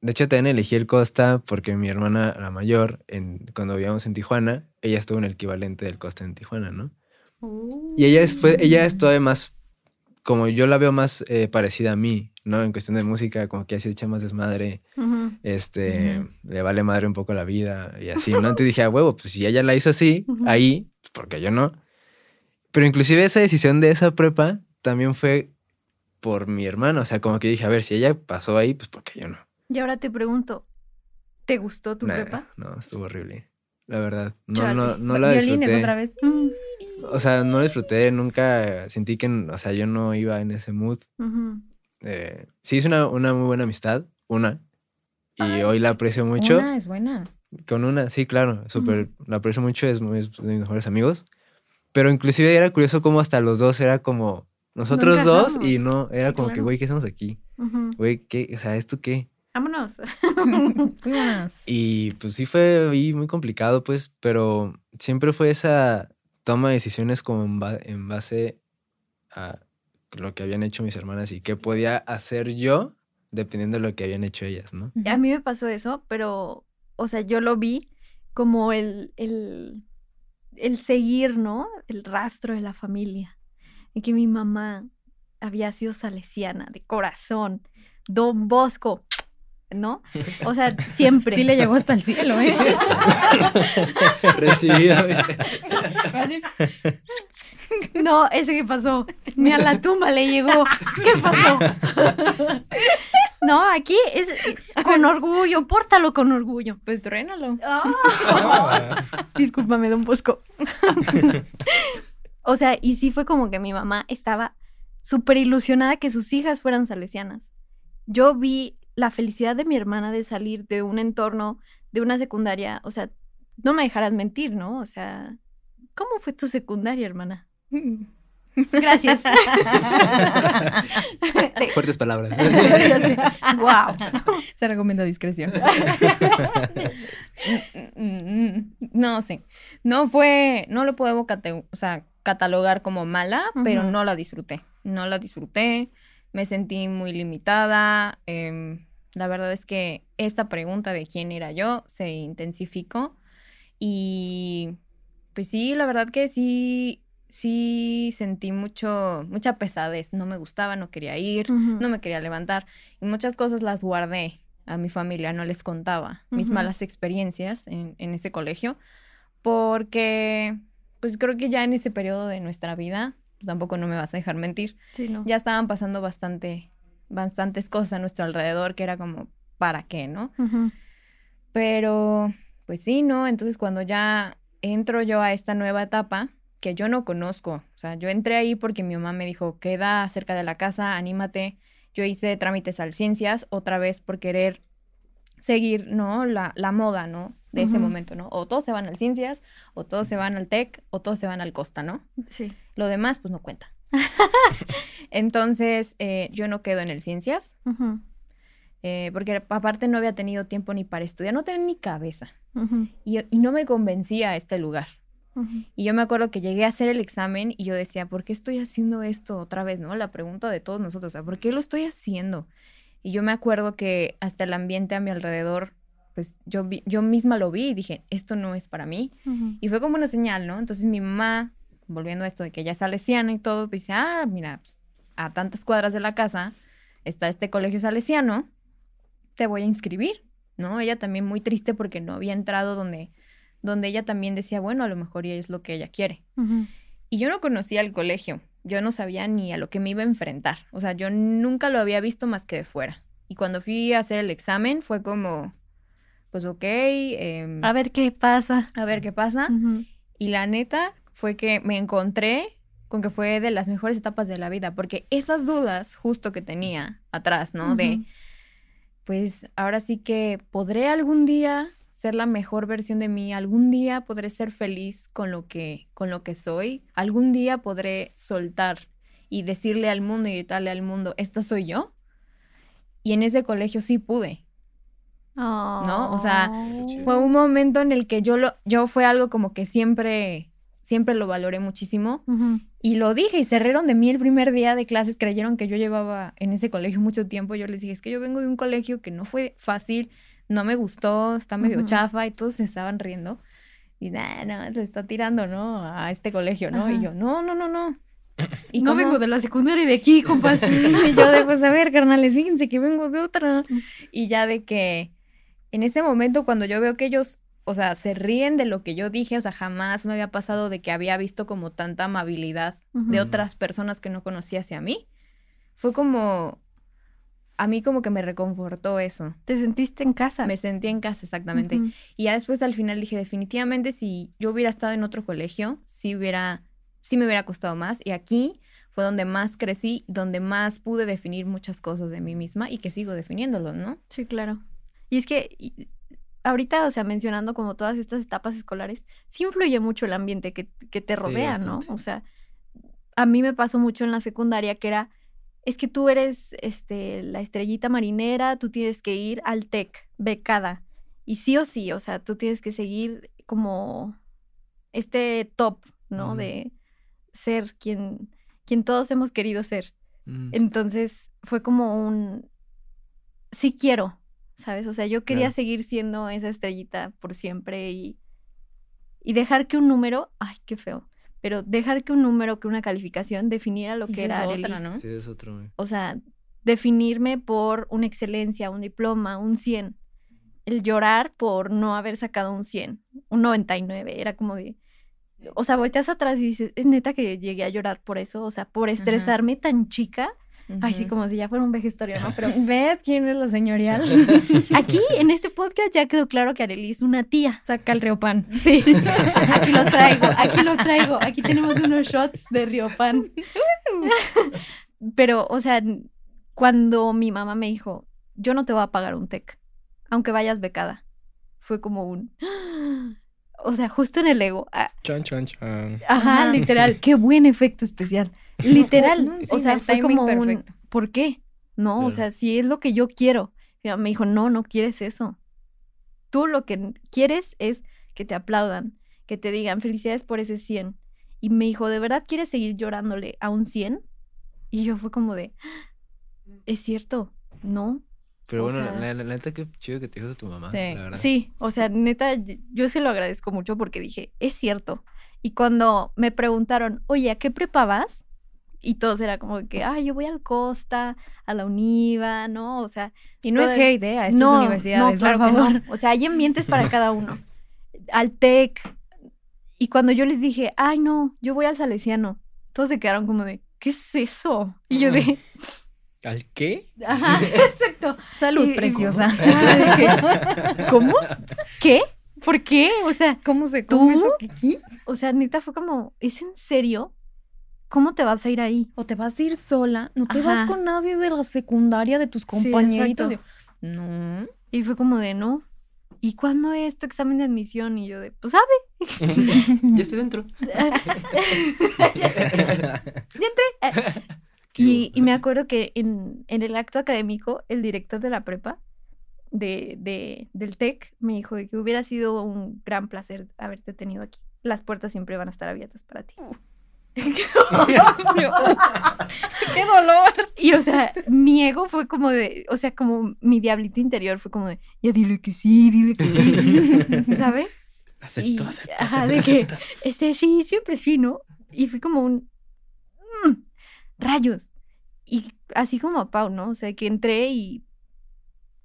de hecho también elegí el Costa porque mi hermana, la mayor, en, cuando vivíamos en Tijuana, ella estuvo en el equivalente del Costa en Tijuana, ¿no? Y ella es, fue, ella es todavía más, como yo la veo más eh, parecida a mí, ¿no? En cuestión de música, como que así echa más desmadre este, le vale madre un poco la vida y así, ¿no? Entonces dije, a huevo, pues si ella la hizo así, ahí, porque yo no. Pero inclusive esa decisión de esa prepa también fue por mi hermano, o sea, como que dije, a ver, si ella pasó ahí, pues porque yo no. Y ahora te pregunto, ¿te gustó tu Nah, prepa? No, estuvo horrible. La verdad, no, Chale. no, no la Violines disfruté. otra vez. Mm, O sea, no la disfruté, nunca sentí que, o sea, yo no iba en ese mood. Eh, sí, es una, una muy buena amistad, una. Y Ay. hoy la aprecio mucho. Una es buena. Con una, sí, claro, súper, la aprecio mucho, es, muy- es de mis mejores amigos. Pero inclusive era curioso cómo hasta los dos era como nosotros dos y no, era Sí, como que, güey, ¿qué hacemos aquí? Güey, ¿qué? O sea, ¿esto qué? Vámonos. Fuimos. Y pues sí fue ahí muy complicado, pues, pero siempre fue esa toma de decisiones como en, ba- en base a lo que habían hecho mis hermanas y qué podía hacer yo dependiendo de lo que habían hecho ellas, ¿no? A mí me pasó eso, pero, o sea, yo lo vi como el, el, el seguir, ¿no? El rastro de la familia. Y que mi mamá había sido salesiana de corazón, Don Bosco, ¿no? O sea, siempre. Sí le llegó hasta el cielo, ¿eh? Recibida. No, ese que pasó. Ni a la tumba le llegó. ¿Qué pasó? No, aquí es con orgullo, pórtalo con orgullo. Pues truénalo. Ah, Discúlpame, don Bosco. o sea, y sí fue como que mi mamá estaba súper ilusionada que sus hijas fueran salesianas. Yo vi la felicidad de mi hermana de salir de un entorno, de una secundaria, o sea, no me dejarás mentir, ¿no? O sea, ¿Cómo fue tu secundaria, hermana? Gracias. Fuertes palabras. wow. Se recomienda discreción. no, sí. No fue, no lo puedo cate- o sea, catalogar como mala, pero no la disfruté. No la disfruté. Me sentí muy limitada. em, la verdad es que esta pregunta de quién era yo se intensificó. Y pues sí, la verdad que sí, sí sentí mucho, mucha pesadez. No me gustaba, no quería ir no me quería levantar. Y muchas cosas las guardé a mi familia, no les contaba mis malas experiencias en, en ese colegio, porque pues creo que ya en ese periodo de nuestra vida, tampoco no me vas a dejar mentir, Sí, no. ya estaban pasando bastante, bastantes cosas a nuestro alrededor que era como, ¿para qué, no? Pero, pues sí, ¿no? Entonces cuando ya entro yo a esta nueva etapa, que yo no conozco, o sea, yo entré ahí porque mi mamá me dijo, queda cerca de la casa, anímate. Yo hice trámites al ciencias otra vez por querer seguir, ¿no? La, la moda, ¿no? De ese momento, ¿no? O todos se van al ciencias, o todos se van al TEC, o todos se van al Costa, ¿no? Sí. Lo demás, pues no cuenta. Entonces, eh, yo no quedo en el ciencias, eh, porque aparte no había tenido tiempo ni para estudiar, no tenía ni cabeza. Y, y no me convencía este lugar. Y yo me acuerdo que llegué a hacer el examen y yo decía, ¿por qué estoy haciendo esto otra vez? ¿No? La pregunta de todos nosotros, o sea, ¿por qué lo estoy haciendo? Y yo me acuerdo que hasta el ambiente a mi alrededor, pues yo, vi- yo misma lo vi y dije, esto no es para mí. Y fue como una señal, ¿no? Entonces mi mamá, volviendo a esto de que ella es salesiana y todo, pues dice, ah, mira, pues, a tantas cuadras de la casa está este colegio salesiano, te voy a inscribir, ¿no? Ella también muy triste porque no había entrado donde, donde ella también decía, bueno, a lo mejor ya es lo que ella quiere. Y yo no conocía el colegio, yo no sabía ni a lo que me iba a enfrentar, o sea, yo nunca lo había visto más que de fuera. Y cuando fui a hacer el examen fue como, pues ok, em, A ver qué pasa. a ver qué pasa. Y la neta fue que me encontré con que fue de las mejores etapas de la vida, porque esas dudas justo que tenía atrás, ¿no? De, pues ahora sí que podré algún día ser la mejor versión de mí, algún día podré ser feliz con lo que con lo que soy, algún día podré soltar y decirle al mundo y gritarle al mundo, esta soy yo. Y en ese colegio sí pude. ¿no? O sea. Fue un momento en el que yo lo yo fue algo como que siempre siempre lo valoré muchísimo y lo dije y se rieron de mí el primer día de clases, creyeron que yo llevaba en ese colegio mucho tiempo. Yo les dije, es que yo vengo de un colegio que no fue fácil, no me gustó, está medio Ujú. chafa y todos se estaban riendo. Y nada, no, le está tirando, ¿no? A este colegio, ¿no? Y yo, no, no, no, no. Y no cómo- vengo de la secundaria de aquí, compas. y yo de, pues a ver, carnales, fíjense que vengo de otra. Y ya de que en ese momento cuando yo veo que ellos, o sea, se ríen de lo que yo dije, o sea, jamás me había pasado de que había visto como tanta amabilidad de otras personas que no conocía hacia mí. Fue como, a mí como que me reconfortó eso. Te sentiste en casa. Me sentí en casa exactamente. Y ya después al final dije, definitivamente si yo hubiera estado en otro colegio, sí hubiera, sí me hubiera costado más. Y aquí fue donde más crecí, donde más pude definir muchas cosas de mí misma y que sigo definiéndolo, ¿no? Sí, claro. Y es que y- ahorita, o sea, mencionando como todas estas etapas escolares, sí influye mucho el ambiente que, que te rodea, ¿no? O sea, a mí me pasó mucho en la secundaria que era, es que tú eres este, la estrellita marinera, tú tienes que ir al TEC, becada. Y sí o sí, o sea, tú tienes que seguir como este top, ¿no? De ser quien, quien todos hemos querido ser. Mm. Entonces fue como un, sí quiero, ¿sabes? O sea, yo quería Claro. seguir siendo esa estrellita por siempre y, y dejar que un número, ay, qué feo, pero dejar que un número, que una calificación definiera lo que Esa era es otra, ¿no? Sí, es otro. O sea, definirme por una excelencia, un diploma, un 100. El llorar por no haber sacado un 100, un 99, era como de... O sea, volteas atrás y dices, es neta que llegué a llorar por eso, o sea, por estresarme tan chica. Ay, sí, como si ya fuera un vejestorio, ¿no? Pero ¿Ves quién es la señorial? aquí, en este podcast, ya quedó claro que Arely es una tía. Saca el Riopan. Sí, aquí lo traigo, aquí lo traigo. Aquí tenemos unos shots de Riopan. Pero, o sea, cuando mi mamá me dijo, yo no te voy a pagar un TEC, aunque vayas becada, fue como un... o sea, justo en el ego. ah, Chan, chan, chan. Ajá. literal. Qué buen efecto especial. Literal. Sí, o sea, fue como un. ¿por qué? No, o sea, si es lo que yo quiero. Me dijo, no, no quieres eso. Tú lo que quieres es que te aplaudan, que te digan felicidades por ese 100. Y me dijo, ¿de verdad quieres seguir llorándole a un 100? Y yo fue como de, es cierto, no. Pero O bueno, sea- la, la- la neta, qué chido que te dijo tu mamá. Sí. la verdad. Sí, o sea, neta, yo se lo agradezco mucho porque dije, es cierto. Y cuando me preguntaron, oye, ¿a qué prepa vas? Y todos era como que, ah, yo voy al Costa, a la Univa, ¿no? O sea, Y no es Todavía- hate, ¿eh? A estas universidades, claro por que favor. no. O sea, hay ambientes para cada uno. Al TEC. Y cuando yo les dije, ay, no, yo voy al Salesiano, todos se quedaron como de, ¿qué es eso? Y yo de, ¿Al qué? ajá, exacto. Salud, Y- preciosa. ¿Cómo? ¿Qué? ¿Por qué? O sea, ¿Cómo se ¿Tú? come eso que aquí? o sea, neta fue como, ¿es en serio? ¿Cómo te vas a ir ahí? O te vas a ir sola, no te Ajá. vas con nadie de la secundaria, de tus compañeritos. no. Y fue como de, no. ¿Y cuándo es tu examen de admisión? Y yo de, pues sabe. Ya estoy dentro. ya entré. Y, y me acuerdo que en, en el acto académico, el director de la prepa de, de- del TEC me dijo que hubiera sido un gran placer haberte tenido aquí. Las puertas siempre van a estar abiertas para ti. ¡Qué dolor! y o sea, mi ego fue como de, o sea, como mi diablito interior fue como de, ya dile que sí, dile que sí, ¿sabes? Acepto, Y- acepto, ajá, acepto, de que-. Este, sí, siempre sí, ¿no? Y fue como un... mm, rayos. Y así como a Pau, ¿no? O sea, que entré y...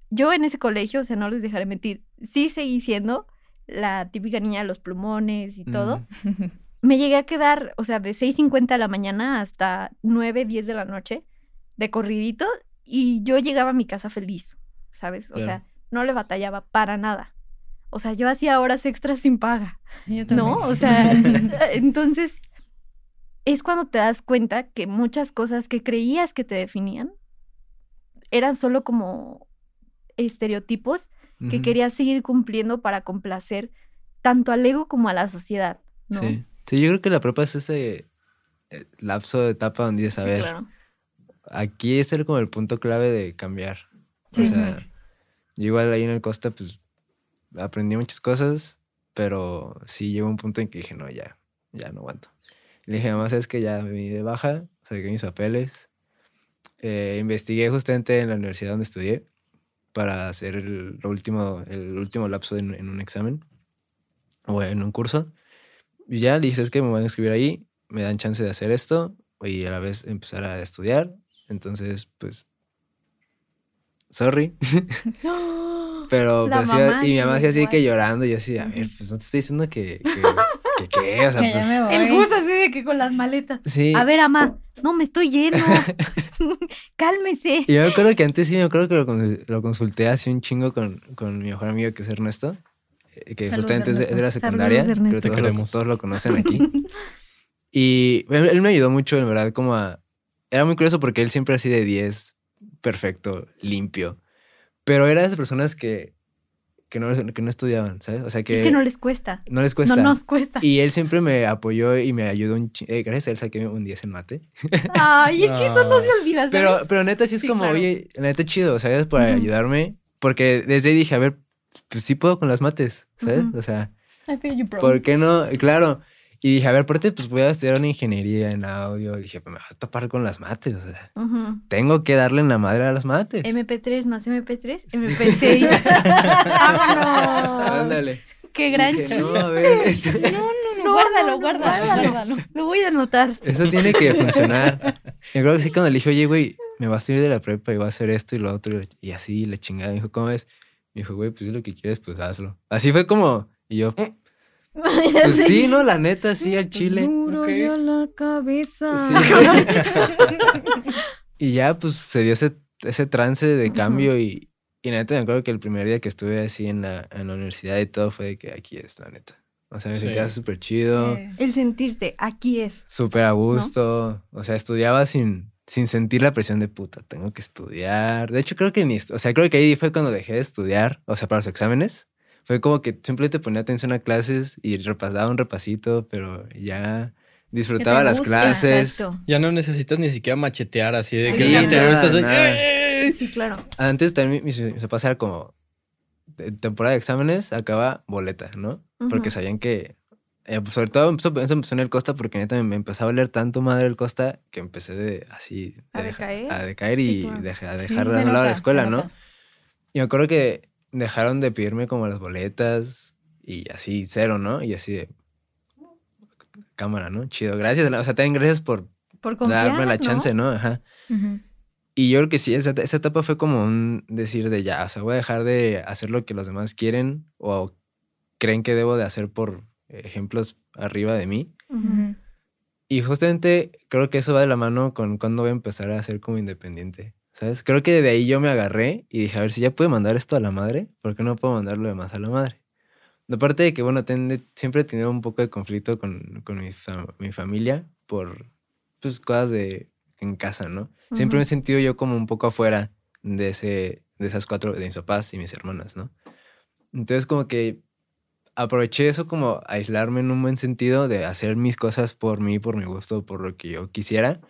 Yo en ese colegio, o sea, no les dejaré mentir, sí seguí siendo la típica niña de los plumones y todo. Mm. Me llegué a quedar, o sea, de 6.50 de la mañana hasta 9, 10 de la noche, de corridito, y yo llegaba a mi casa feliz, ¿sabes? O sea, no le batallaba para nada. O sea, yo hacía horas extras sin paga. Yo ¿no? O sea, entonces es cuando te das cuenta que muchas cosas que creías que te definían eran solo como estereotipos que querías seguir cumpliendo para complacer tanto al ego como a la sociedad, ¿no? Sí. Sí, yo creo que la prepa es ese eh, lapso de etapa donde dices, a Sí, ver, claro. aquí es el, como el punto clave de cambiar. Sí. O sea, yo igual ahí en el Costa, pues, aprendí muchas cosas, pero sí llegó un punto en que dije, no, ya, ya no aguanto. Le dije, además es que ya me di de baja, saqué mis papeles, eh, investigué justamente en la universidad donde estudié para hacer el, lo último, el último lapso en, en un examen o en un curso. Y ya le dije, es que me van a inscribir ahí, me dan chance de hacer esto y a la vez empezar a estudiar. Entonces, pues, sorry. Pero, pues, sí, mamá y mi mamá de así, que llorando, y yo así, a ver, pues no te estoy diciendo que, que, qué, o sea, Que ya pues, me voy. El Gus así de que con las maletas. sí. A ver, ama, no me estoy yendo. Cálmese. Y yo me acuerdo que antes sí me acuerdo que lo, con- lo consulté así un chingo con, con mi mejor amigo que es Ernesto, que Saludos, justamente es de, de la Ernesto. secundaria, creo Ernesto. que todos, lo, todos lo conocen aquí. y él, me ayudó mucho, en verdad, como a... Era muy curioso porque él siempre así de 10, perfecto, limpio. Pero era de esas personas que, que, no, que no estudiaban, ¿sabes? O sea, que, Es que no les cuesta. no les cuesta. No nos cuesta. Y él siempre me apoyó y me ayudó un chingo. gracias a él saqué un 10 en mate. Ay, es que eso no se olvida, ¿sabes? Pero, pero neta sí es Sí, como, claro. oye, neta chido, ¿sabes? Por Ujú. ayudarme. Porque desde ahí dije, a ver, pues sí puedo con las mates, ¿sabes? O sea, I feel you, bro. ¿por qué no? Claro. Y dije, a ver, aparte, pues voy a estudiar una ingeniería en audio. Y dije, pues me va a topar con las mates, o sea, tengo que darle en la madre a las mates. MP3 más MP3, MP6. ¡Vámonos! Ándale. ¡Qué gran Dije, chiste! no, a ver, este- No, no, no, No, guárdalo, no, guárdalo, guárdalo. guárdalo. Lo voy a anotar. Eso tiene que funcionar. Yo creo que sí, cuando le dije, oye, güey, me vas a salir de la prepa y voy a hacer esto y lo otro. Y así, la chingada. Me dijo, ¿cómo es? Me dijo, güey, pues si lo que quieres, pues hazlo. Así fue como. Y yo, pues sí, ¿no? La neta, sí, al chile. Duro Ok. ya la cabeza. Sí. y ya, pues se dio ese, ese trance de cambio y, y neta, me acuerdo que el primer día que estuve así en la, en la universidad y todo fue de que aquí es, la neta. O sea, me Sí. sentía súper chido. Sí. El sentirte, aquí es. Súper a gusto. O sea, estudiaba sin, sin sentir la presión de puta, tengo que estudiar. De hecho, creo que ni, o sea, creo que ahí fue cuando dejé de estudiar, o sea, para los exámenes. Fue como que simplemente ponía atención a clases y repasaba un repasito, pero ya disfrutaba las gusta, clases. Exacto. Ya no necesitas ni siquiera machetear así de que Sí, el día anterior estás ahí. "Eh". Sí, claro. Antes también mis, mis papás era como temporada de exámenes, acaba boleta, ¿no? Porque sabían que, eh, pues, sobre todo eso empezó en el Costa porque neta me, empezó a valer tanto madre el Costa que empecé de así A deja- decaer. a decaer Sí, y claro. deja- a Sí, dejar sí de lado la escuela, ¿no? Y me acuerdo que dejaron de pedirme como las boletas y así cero, ¿no? Y así de cámara, ¿no? Chido, gracias. O sea, también gracias por Por confiar, darme la ¿no? chance, ¿no? Ajá. Y yo creo que sí, esa, esa etapa fue como un decir de ya, o sea, voy a dejar de hacer lo que los demás quieren o creen que debo de hacer por ejemplos arriba de mí. Ujú. Ujú. Y justamente creo que eso va de la mano con cuando voy a empezar a ser como independiente. ¿Sabes? Creo que de ahí yo me agarré y dije, a ver, si ya puedo mandar esto a la madre, ¿por qué no puedo mandar lo demás a la madre? Aparte de que, bueno, ten- siempre he tenido un poco de conflicto con, con mi, mi familia por pues, cosas de en casa, ¿no? Siempre me he sentido yo como un poco afuera de, ese, de esas cuatro, de mis papás y mis hermanas, ¿no? Entonces como que aproveché eso como aislarme en un buen sentido de hacer mis cosas por mí, por mi gusto, por lo que yo quisiera.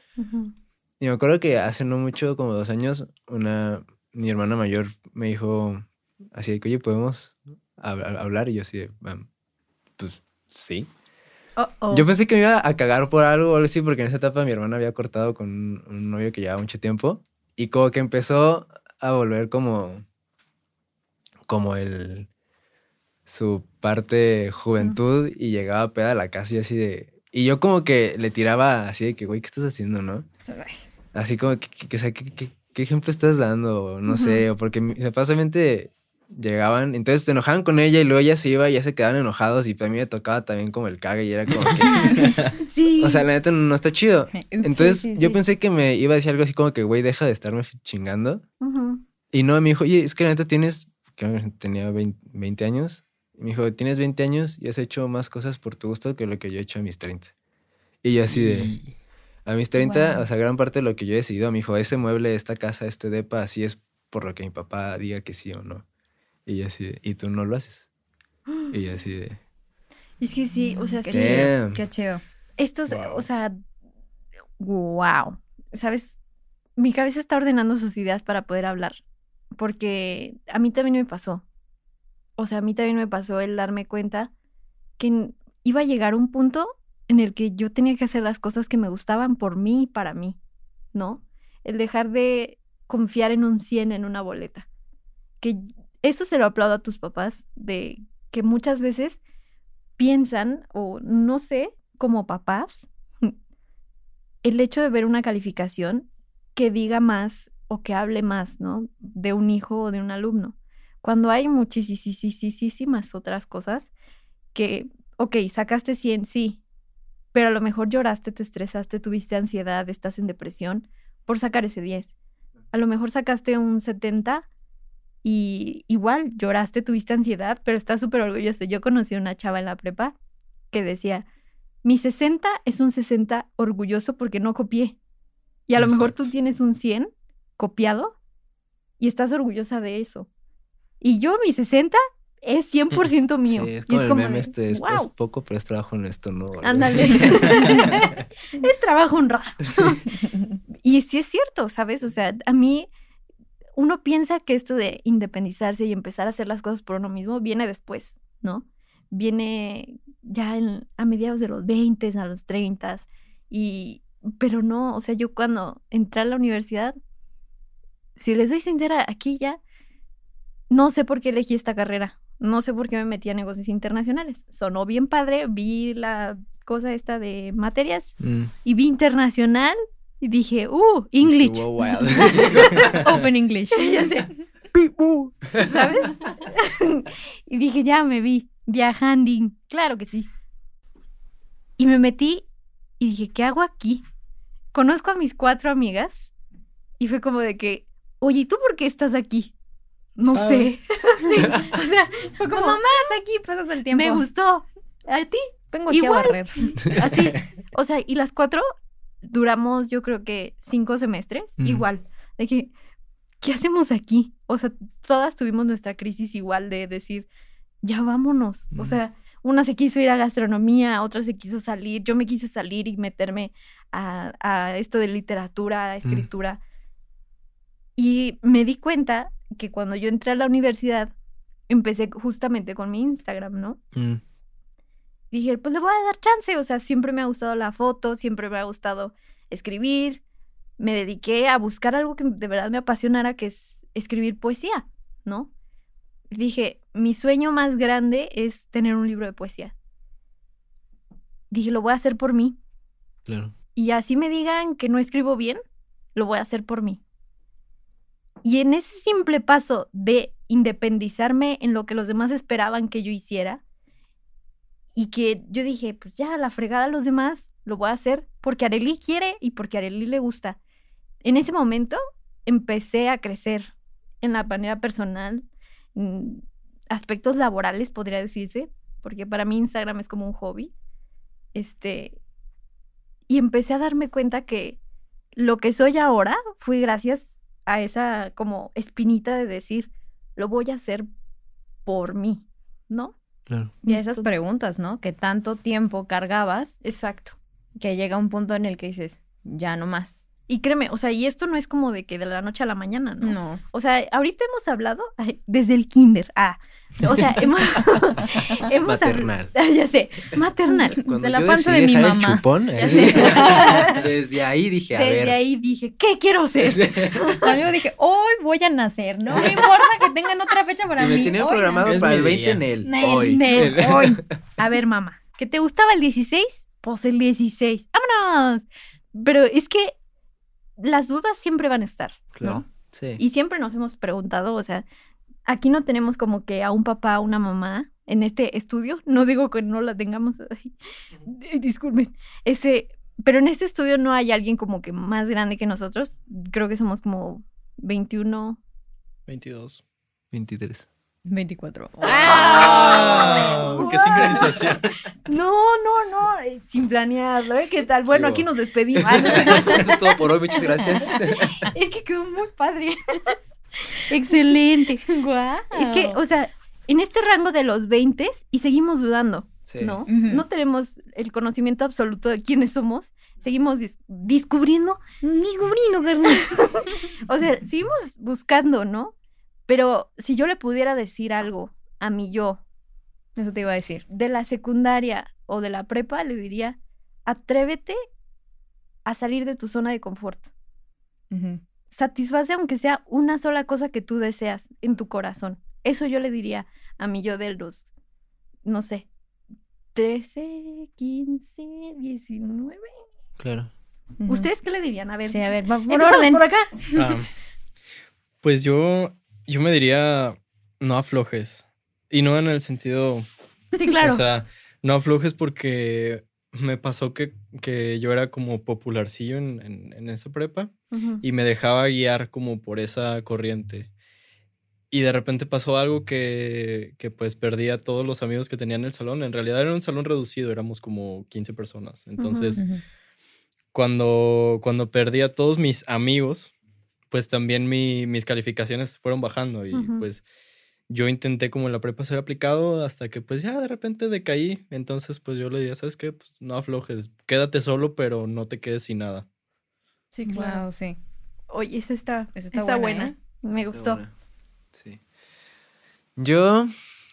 Y me acuerdo que hace no mucho, como dos años, una, mi hermana mayor me dijo así de que, oye, ¿podemos hab- hab- hablar? Y yo así de, "Um, pues sí. Oh. Yo pensé que me iba a cagar por algo o algo así, porque en esa etapa mi hermana había cortado con un, un novio que llevaba mucho tiempo. Y como que empezó a volver como, como el, su parte juventud y llegaba peda a la casa y así de... Y yo como que le tiraba así de que, güey, ¿qué estás haciendo, no? Así como que, ¿qué, ejemplo estás dando? No sé, o porque mis papás solamente llegaban, entonces se enojaban con ella y luego ella se iba y ya se quedaban enojados y para mí me tocaba también como el cague y era como que, Sí. o sea, la neta no está chido. Entonces sí, yo pensé que me iba a decir algo así como que, güey, deja de estarme chingando. Y no, me dijo, oye, es que la neta tienes, que tenía 20, 20 años. Y me dijo, tienes 20 años y has hecho más cosas por tu gusto que lo que yo he hecho a mis 30. Y yo así de, Y- a mis 30, Wow. o sea, gran parte de lo que yo he decidido, me dijo, ese mueble, esta casa, este depa, así es por lo que mi papá diga que sí o no. Y yo así de, y tú no lo haces. Y yo así de, Es que sí, o sea, Qué sí. chido. Qué chido. Estos, Wow. o sea, wow. ¿Sabes? Mi cabeza está ordenando sus ideas para poder hablar. Porque a mí también me pasó. O sea, a mí también me pasó el darme cuenta que iba a llegar un punto en el que yo tenía que hacer las cosas que me gustaban por mí y para mí, ¿no? El dejar de confiar en un 100 en una boleta. Que eso se lo aplaudo a tus papás, de que muchas veces piensan, o no sé, como papás, el hecho de ver una calificación que diga más o que hable más, ¿no? De un hijo o de un alumno. Cuando hay muchísimas otras cosas que, ok, sacaste 100, sí, pero a lo mejor lloraste, te estresaste, tuviste ansiedad, estás en depresión por sacar ese 10. A lo mejor sacaste un 70 y igual lloraste, tuviste ansiedad, pero estás súper orgulloso. Yo conocí a una chava en la prepa que decía, mi 60 es un 60 orgulloso porque no copié. Y a lo mejor tú tienes un 100 copiado y estás orgullosa de eso. Y yo, mi 60 es 100% mío. sí, es Y como el meme de, este, es, es poco, pero es trabajo honesto, ¿no? Algo Ándale. es trabajo honrado. y sí es cierto, ¿sabes? O sea, a mí uno piensa que esto de independizarse y empezar a hacer las cosas por uno mismo viene después, ¿no? Viene ya en- a mediados de los 20, a los 30 y pero no, o sea, yo cuando entré a la universidad si les soy sincera, aquí ya no sé por qué elegí esta carrera. No sé por qué me metí a negocios internacionales. Sonó bien padre, vi la cosa esta de materias Mm. y vi internacional y dije, uh, English. Open English. Y ya sé, ¿sabes? y dije, ya me vi viajando. Claro que sí. Y me metí y dije, ¿qué hago aquí? Conozco a mis cuatro amigas y fue como de que, oye, ¿y tú por qué estás aquí? No ¿Sabe? sé. Sí, o sea, fue como, Como más aquí pasas el tiempo. me gustó. ¿A ti? Vengo aquí Igual. a barrer. Así, o sea, y las cuatro duramos, yo creo que cinco semestres, igual. De que, ¿qué hacemos aquí? O sea, todas tuvimos nuestra crisis igual de decir, ya vámonos. O sea, una se quiso ir a gastronomía, otra se quiso salir, yo me quise salir y meterme a, a esto de literatura, a escritura. Y me di cuenta que cuando yo entré a la universidad, empecé justamente con mi Instagram, ¿no? Mm, dije, pues le voy a dar chance, o sea, siempre me ha gustado la foto, siempre me ha gustado escribir, me dediqué a buscar algo que de verdad me apasionara, que es escribir poesía, ¿no? Dije, mi sueño más grande es tener un libro de poesía. Dije, lo voy a hacer por mí. claro. Y así me digan que no escribo bien, lo voy a hacer por mí. Y en ese simple paso de independizarme en lo que los demás esperaban que yo hiciera, y que yo dije, pues ya, la fregada a los demás, lo voy a hacer porque Arely quiere y porque a Arely le gusta. En ese momento empecé a crecer en la manera personal, aspectos laborales, podría decirse, porque para mí Instagram es como un hobby. Este, y empecé a darme cuenta que lo que soy ahora fue gracias a esa como espinita de decir, lo voy a hacer por mí, ¿no? Claro. Y a esas preguntas, ¿no? Que tanto tiempo cargabas Exacto. que llega un punto en el que dices, ya no más. Y créeme, o sea, y esto no es como de que de la noche a la mañana, ¿no? No. O sea, ahorita hemos hablado ay, desde el kinder. Ah, o sea, hemos, hemos Maternal. Ah, ya sé, maternal. Cuando la yo panza de mi dejar el mamá. chupón, eh, desde ahí dije, a Desde ver. ahí dije, ¿qué quiero ser? Amigo dije, hoy voy a nacer, no me importa que tengan otra fecha para Y me mí. tenía hoy programado para el mi 20 día. en él. Nel, hoy. Nel, hoy. A ver, mamá, ¿que te gustaba el 16? Pues el 16. ¡Vámonos! Pero es que las dudas siempre van a estar, Claro. ¿no? Sí. Y siempre nos hemos preguntado, o sea, aquí no tenemos como que a un papá, a una mamá en este estudio. No digo que no la tengamos. ay, disculpen. Ese, pero en este estudio no hay alguien como que más grande que nosotros. Creo que somos como 21. 22. 23. 24. ¡Wow! ¡Qué sincronización! No, no, no, sin planearlo, ¿eh? ¿Qué tal? Bueno, aquí nos despedimos. Eso es todo por hoy. Muchas gracias. es que quedó muy padre. Excelente. Guau. Es que, o sea, en este rango de los 20 y seguimos dudando. Sí. ¿no? No tenemos el conocimiento absoluto de quiénes somos. Seguimos dis- descubriendo, Descubriendo, carnal. o sea, seguimos buscando, ¿no? Pero si yo le pudiera decir algo a mi yo Eso te iba a decir. de la secundaria o de la prepa, le diría, atrévete a salir de tu zona de confort. Satisface aunque sea una sola cosa que tú deseas en tu corazón. Eso yo le diría a mi yo de los, no sé, 13, 15, 19. Claro. ¿Ustedes qué le dirían? A ver, Sí, a ver, va por orden. por acá. Ah, pues yo, yo me diría, no aflojes. Y no en el sentido, Sí, claro. o sea, no aflojes porque me pasó que, que yo era como popularcillo en, en, en esa prepa y me dejaba guiar como por esa corriente. Y de repente pasó algo que, que pues perdí a todos los amigos que tenía en el salón. En realidad era un salón reducido, éramos como 15 personas. Entonces, cuando, cuando perdí a todos mis amigos, pues también mi- mis calificaciones fueron bajando y pues yo intenté como en la prepa ser aplicado hasta que pues ya de repente decaí. Entonces pues yo le diría, ¿sabes qué? Pues no aflojes, quédate solo, pero no te quedes sin nada. Sí, claro. Wow, sí. Oye, esa está, Esa está, está buena. buena, ¿eh? Me Está gustó. buena. Sí. Yo,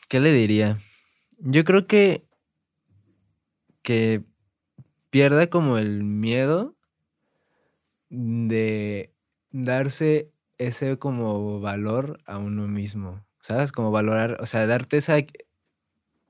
¿qué le diría? Yo creo que que pierda como el miedo de darse ese como valor a uno mismo, ¿sabes? Como valorar, o sea, darte esa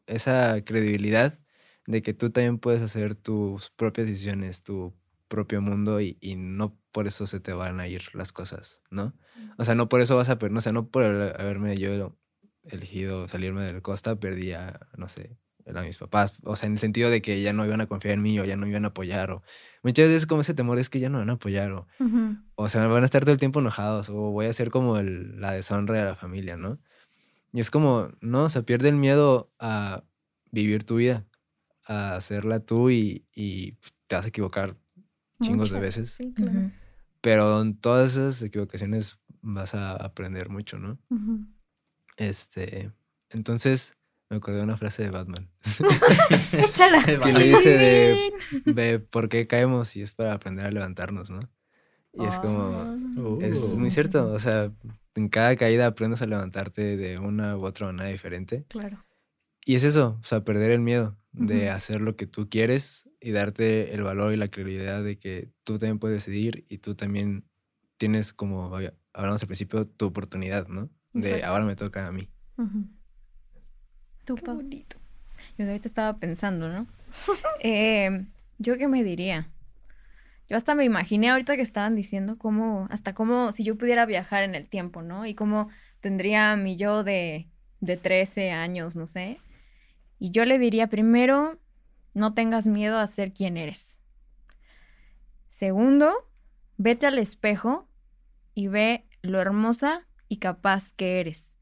esa credibilidad de que tú también puedes hacer tus propias decisiones, tu propio mundo y, y no por eso se te van a ir las cosas, ¿no? O sea, no por eso vas a perder, o sea, no por haber- haberme yo elegido salirme del costa, perdí a, no sé, a mis papás. O sea, en el sentido de que ya no iban a confiar en mí o ya no iban a apoyar. O muchas veces como ese temor es que ya no van a apoyar. O, Ujú. o sea, van a estar todo el tiempo enojados. O voy a ser como el- la deshonra de la familia, ¿no? Y es como, no, o sea, pierde el miedo a vivir tu vida, a hacerla tú y, y te vas a equivocar chingos de Muchas, veces. Sí, claro. Ujú. Pero en todas esas equivocaciones vas a aprender mucho, ¿no? Ujú. Este, entonces, Me acordé de una frase de Batman. Échala. Que le dice de, de por qué caemos y es para aprender a levantarnos, ¿no? Y es como, es Oh. muy cierto, o sea, en cada caída aprendes a levantarte de una u otra manera diferente. Claro. Y es eso, o sea, perder el miedo de Ujú. hacer lo que tú quieres y darte el valor y la claridad de que tú también puedes decidir y tú también tienes, como hablamos al principio, tu oportunidad, ¿no? De Exacto. ahora me toca a mí. Ujú. Tú, Qué bonito. Yo ahorita estaba pensando, ¿no? Eh, ¿Yo qué me diría? Yo hasta me imaginé ahorita que estaban diciendo cómo, hasta cómo, si yo pudiera viajar en el tiempo, ¿no? Y cómo tendría mi yo de, de 13 años, no sé. Y yo le diría primero, no tengas miedo a ser quien eres. Segundo, vete al espejo y ve lo hermosa y capaz que eres.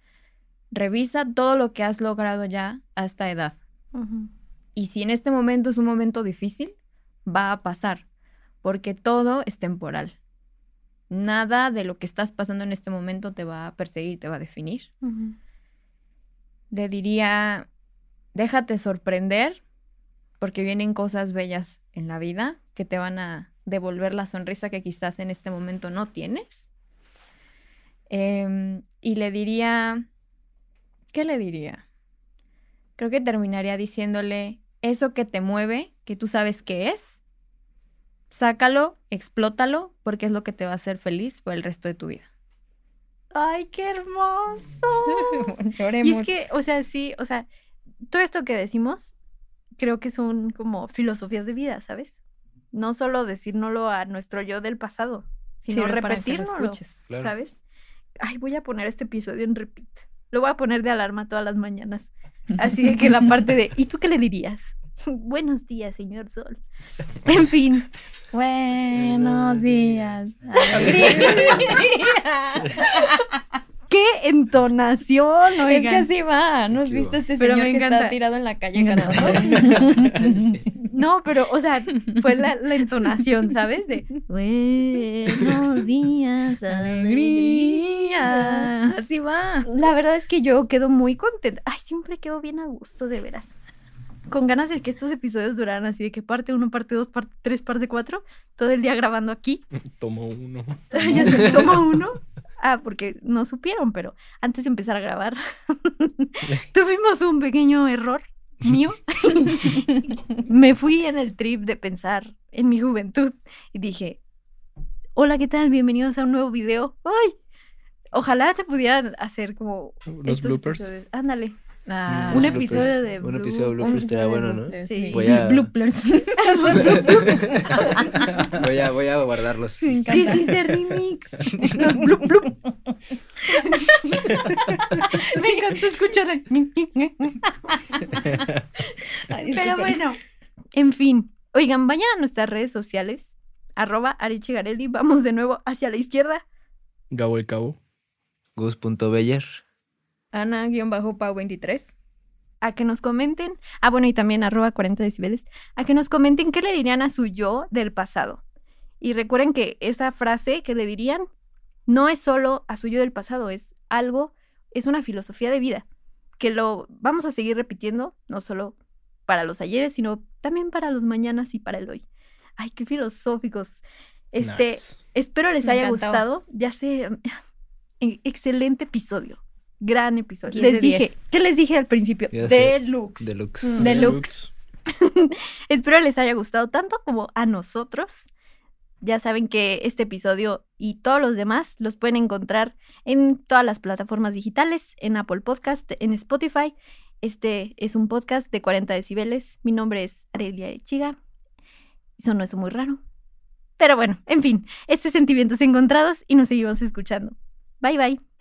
Revisa todo lo que has logrado ya a esta edad. Y si en este momento es un momento difícil, va a pasar, porque todo es temporal. Nada de lo que estás pasando en este momento te va a perseguir, te va a definir. Ujú. Le diría, déjate sorprender, porque vienen cosas bellas en la vida que te van a devolver la sonrisa que quizás en este momento no tienes. Em, y le diría, ¿qué le diría? Creo que terminaría diciéndole, eso que te mueve, que tú sabes que es, sácalo, explótalo, porque es lo que te va a hacer feliz por el resto de tu vida. Ay, qué hermoso. Y es que, o sea, sí, o sea, todo esto que decimos, creo que son como filosofías de vida, ¿sabes? No solo decírnoslo a nuestro yo del pasado, sino Sirve para que lo repetírnoslo, escuches. Claro. ¿sabes? Ay, voy a poner este episodio en repeat. Lo voy a poner de alarma todas las mañanas. Así de que la parte de, ¿y tú qué le dirías? Buenos días, señor Sol. En fin, Buenos días. qué entonación, Es que oigan. así va. ¿No has visto este Pero señor me que encanta. está tirado en la calle cantando? No, pero, o sea, fue la, la entonación, ¿sabes? De buenos días, alegría. Así va. La verdad es que yo quedo muy contenta. Ay, siempre quedo bien a gusto, de veras. Con ganas de que estos episodios duraran así, de que parte uno, parte dos, parte tres, parte cuatro, todo el día grabando aquí. Tomo uno. ya se toma uno. Ah, porque no supieron, pero antes de empezar a grabar, tuvimos un pequeño error mío. Me fui en el trip de pensar en mi juventud y dije, hola, ¿qué tal? Bienvenidos a un nuevo video. ¡Ay! Ojalá se pudieran hacer como Los bloopers. episodios. Ándale. Ah, Un episodio bloopers. de Un episodio de blue- bloopers estaría bueno, ¿no? Sí. Voy a- Bloopers. Voy a, voy a guardarlos. Me This encanta. is the remix. Los blup. Me encantó escuchar el... Ay, Pero bueno, en fin. Oigan, vayan a nuestras redes sociales. Arroba Arichigarelli. Vamos de nuevo hacia la izquierda. Gabo el Cabo. Gus.beller. Ana-Pau23. A que nos comenten. Ah, bueno, y también arroba 40 decibeles. A que nos comenten qué le dirían a su yo del pasado. Y recuerden que esa frase que le dirían no es solo a su yo del pasado, es algo, es una filosofía de vida. Que lo vamos a seguir repitiendo, no solo para los ayeres, sino también para los mañanas y para el hoy. Ay, qué filosóficos. Este, Nice. espero les Me haya encantó. gustado. Ya sé, excelente episodio. Gran episodio. 10 de Les dije, 10. ¿qué les dije al principio? Deluxe. Deluxe. Mm. Deluxe. Espero les haya gustado tanto como a nosotros. Ya saben que este episodio y todos los demás los pueden encontrar en todas las plataformas digitales, en Apple Podcast, en Spotify. Este es un podcast de 40 decibeles. Mi nombre es Arelia Chiga. Eso no es muy raro. Pero bueno, en fin, este es Sentimientos Encontrados y nos seguimos escuchando. Bye bye.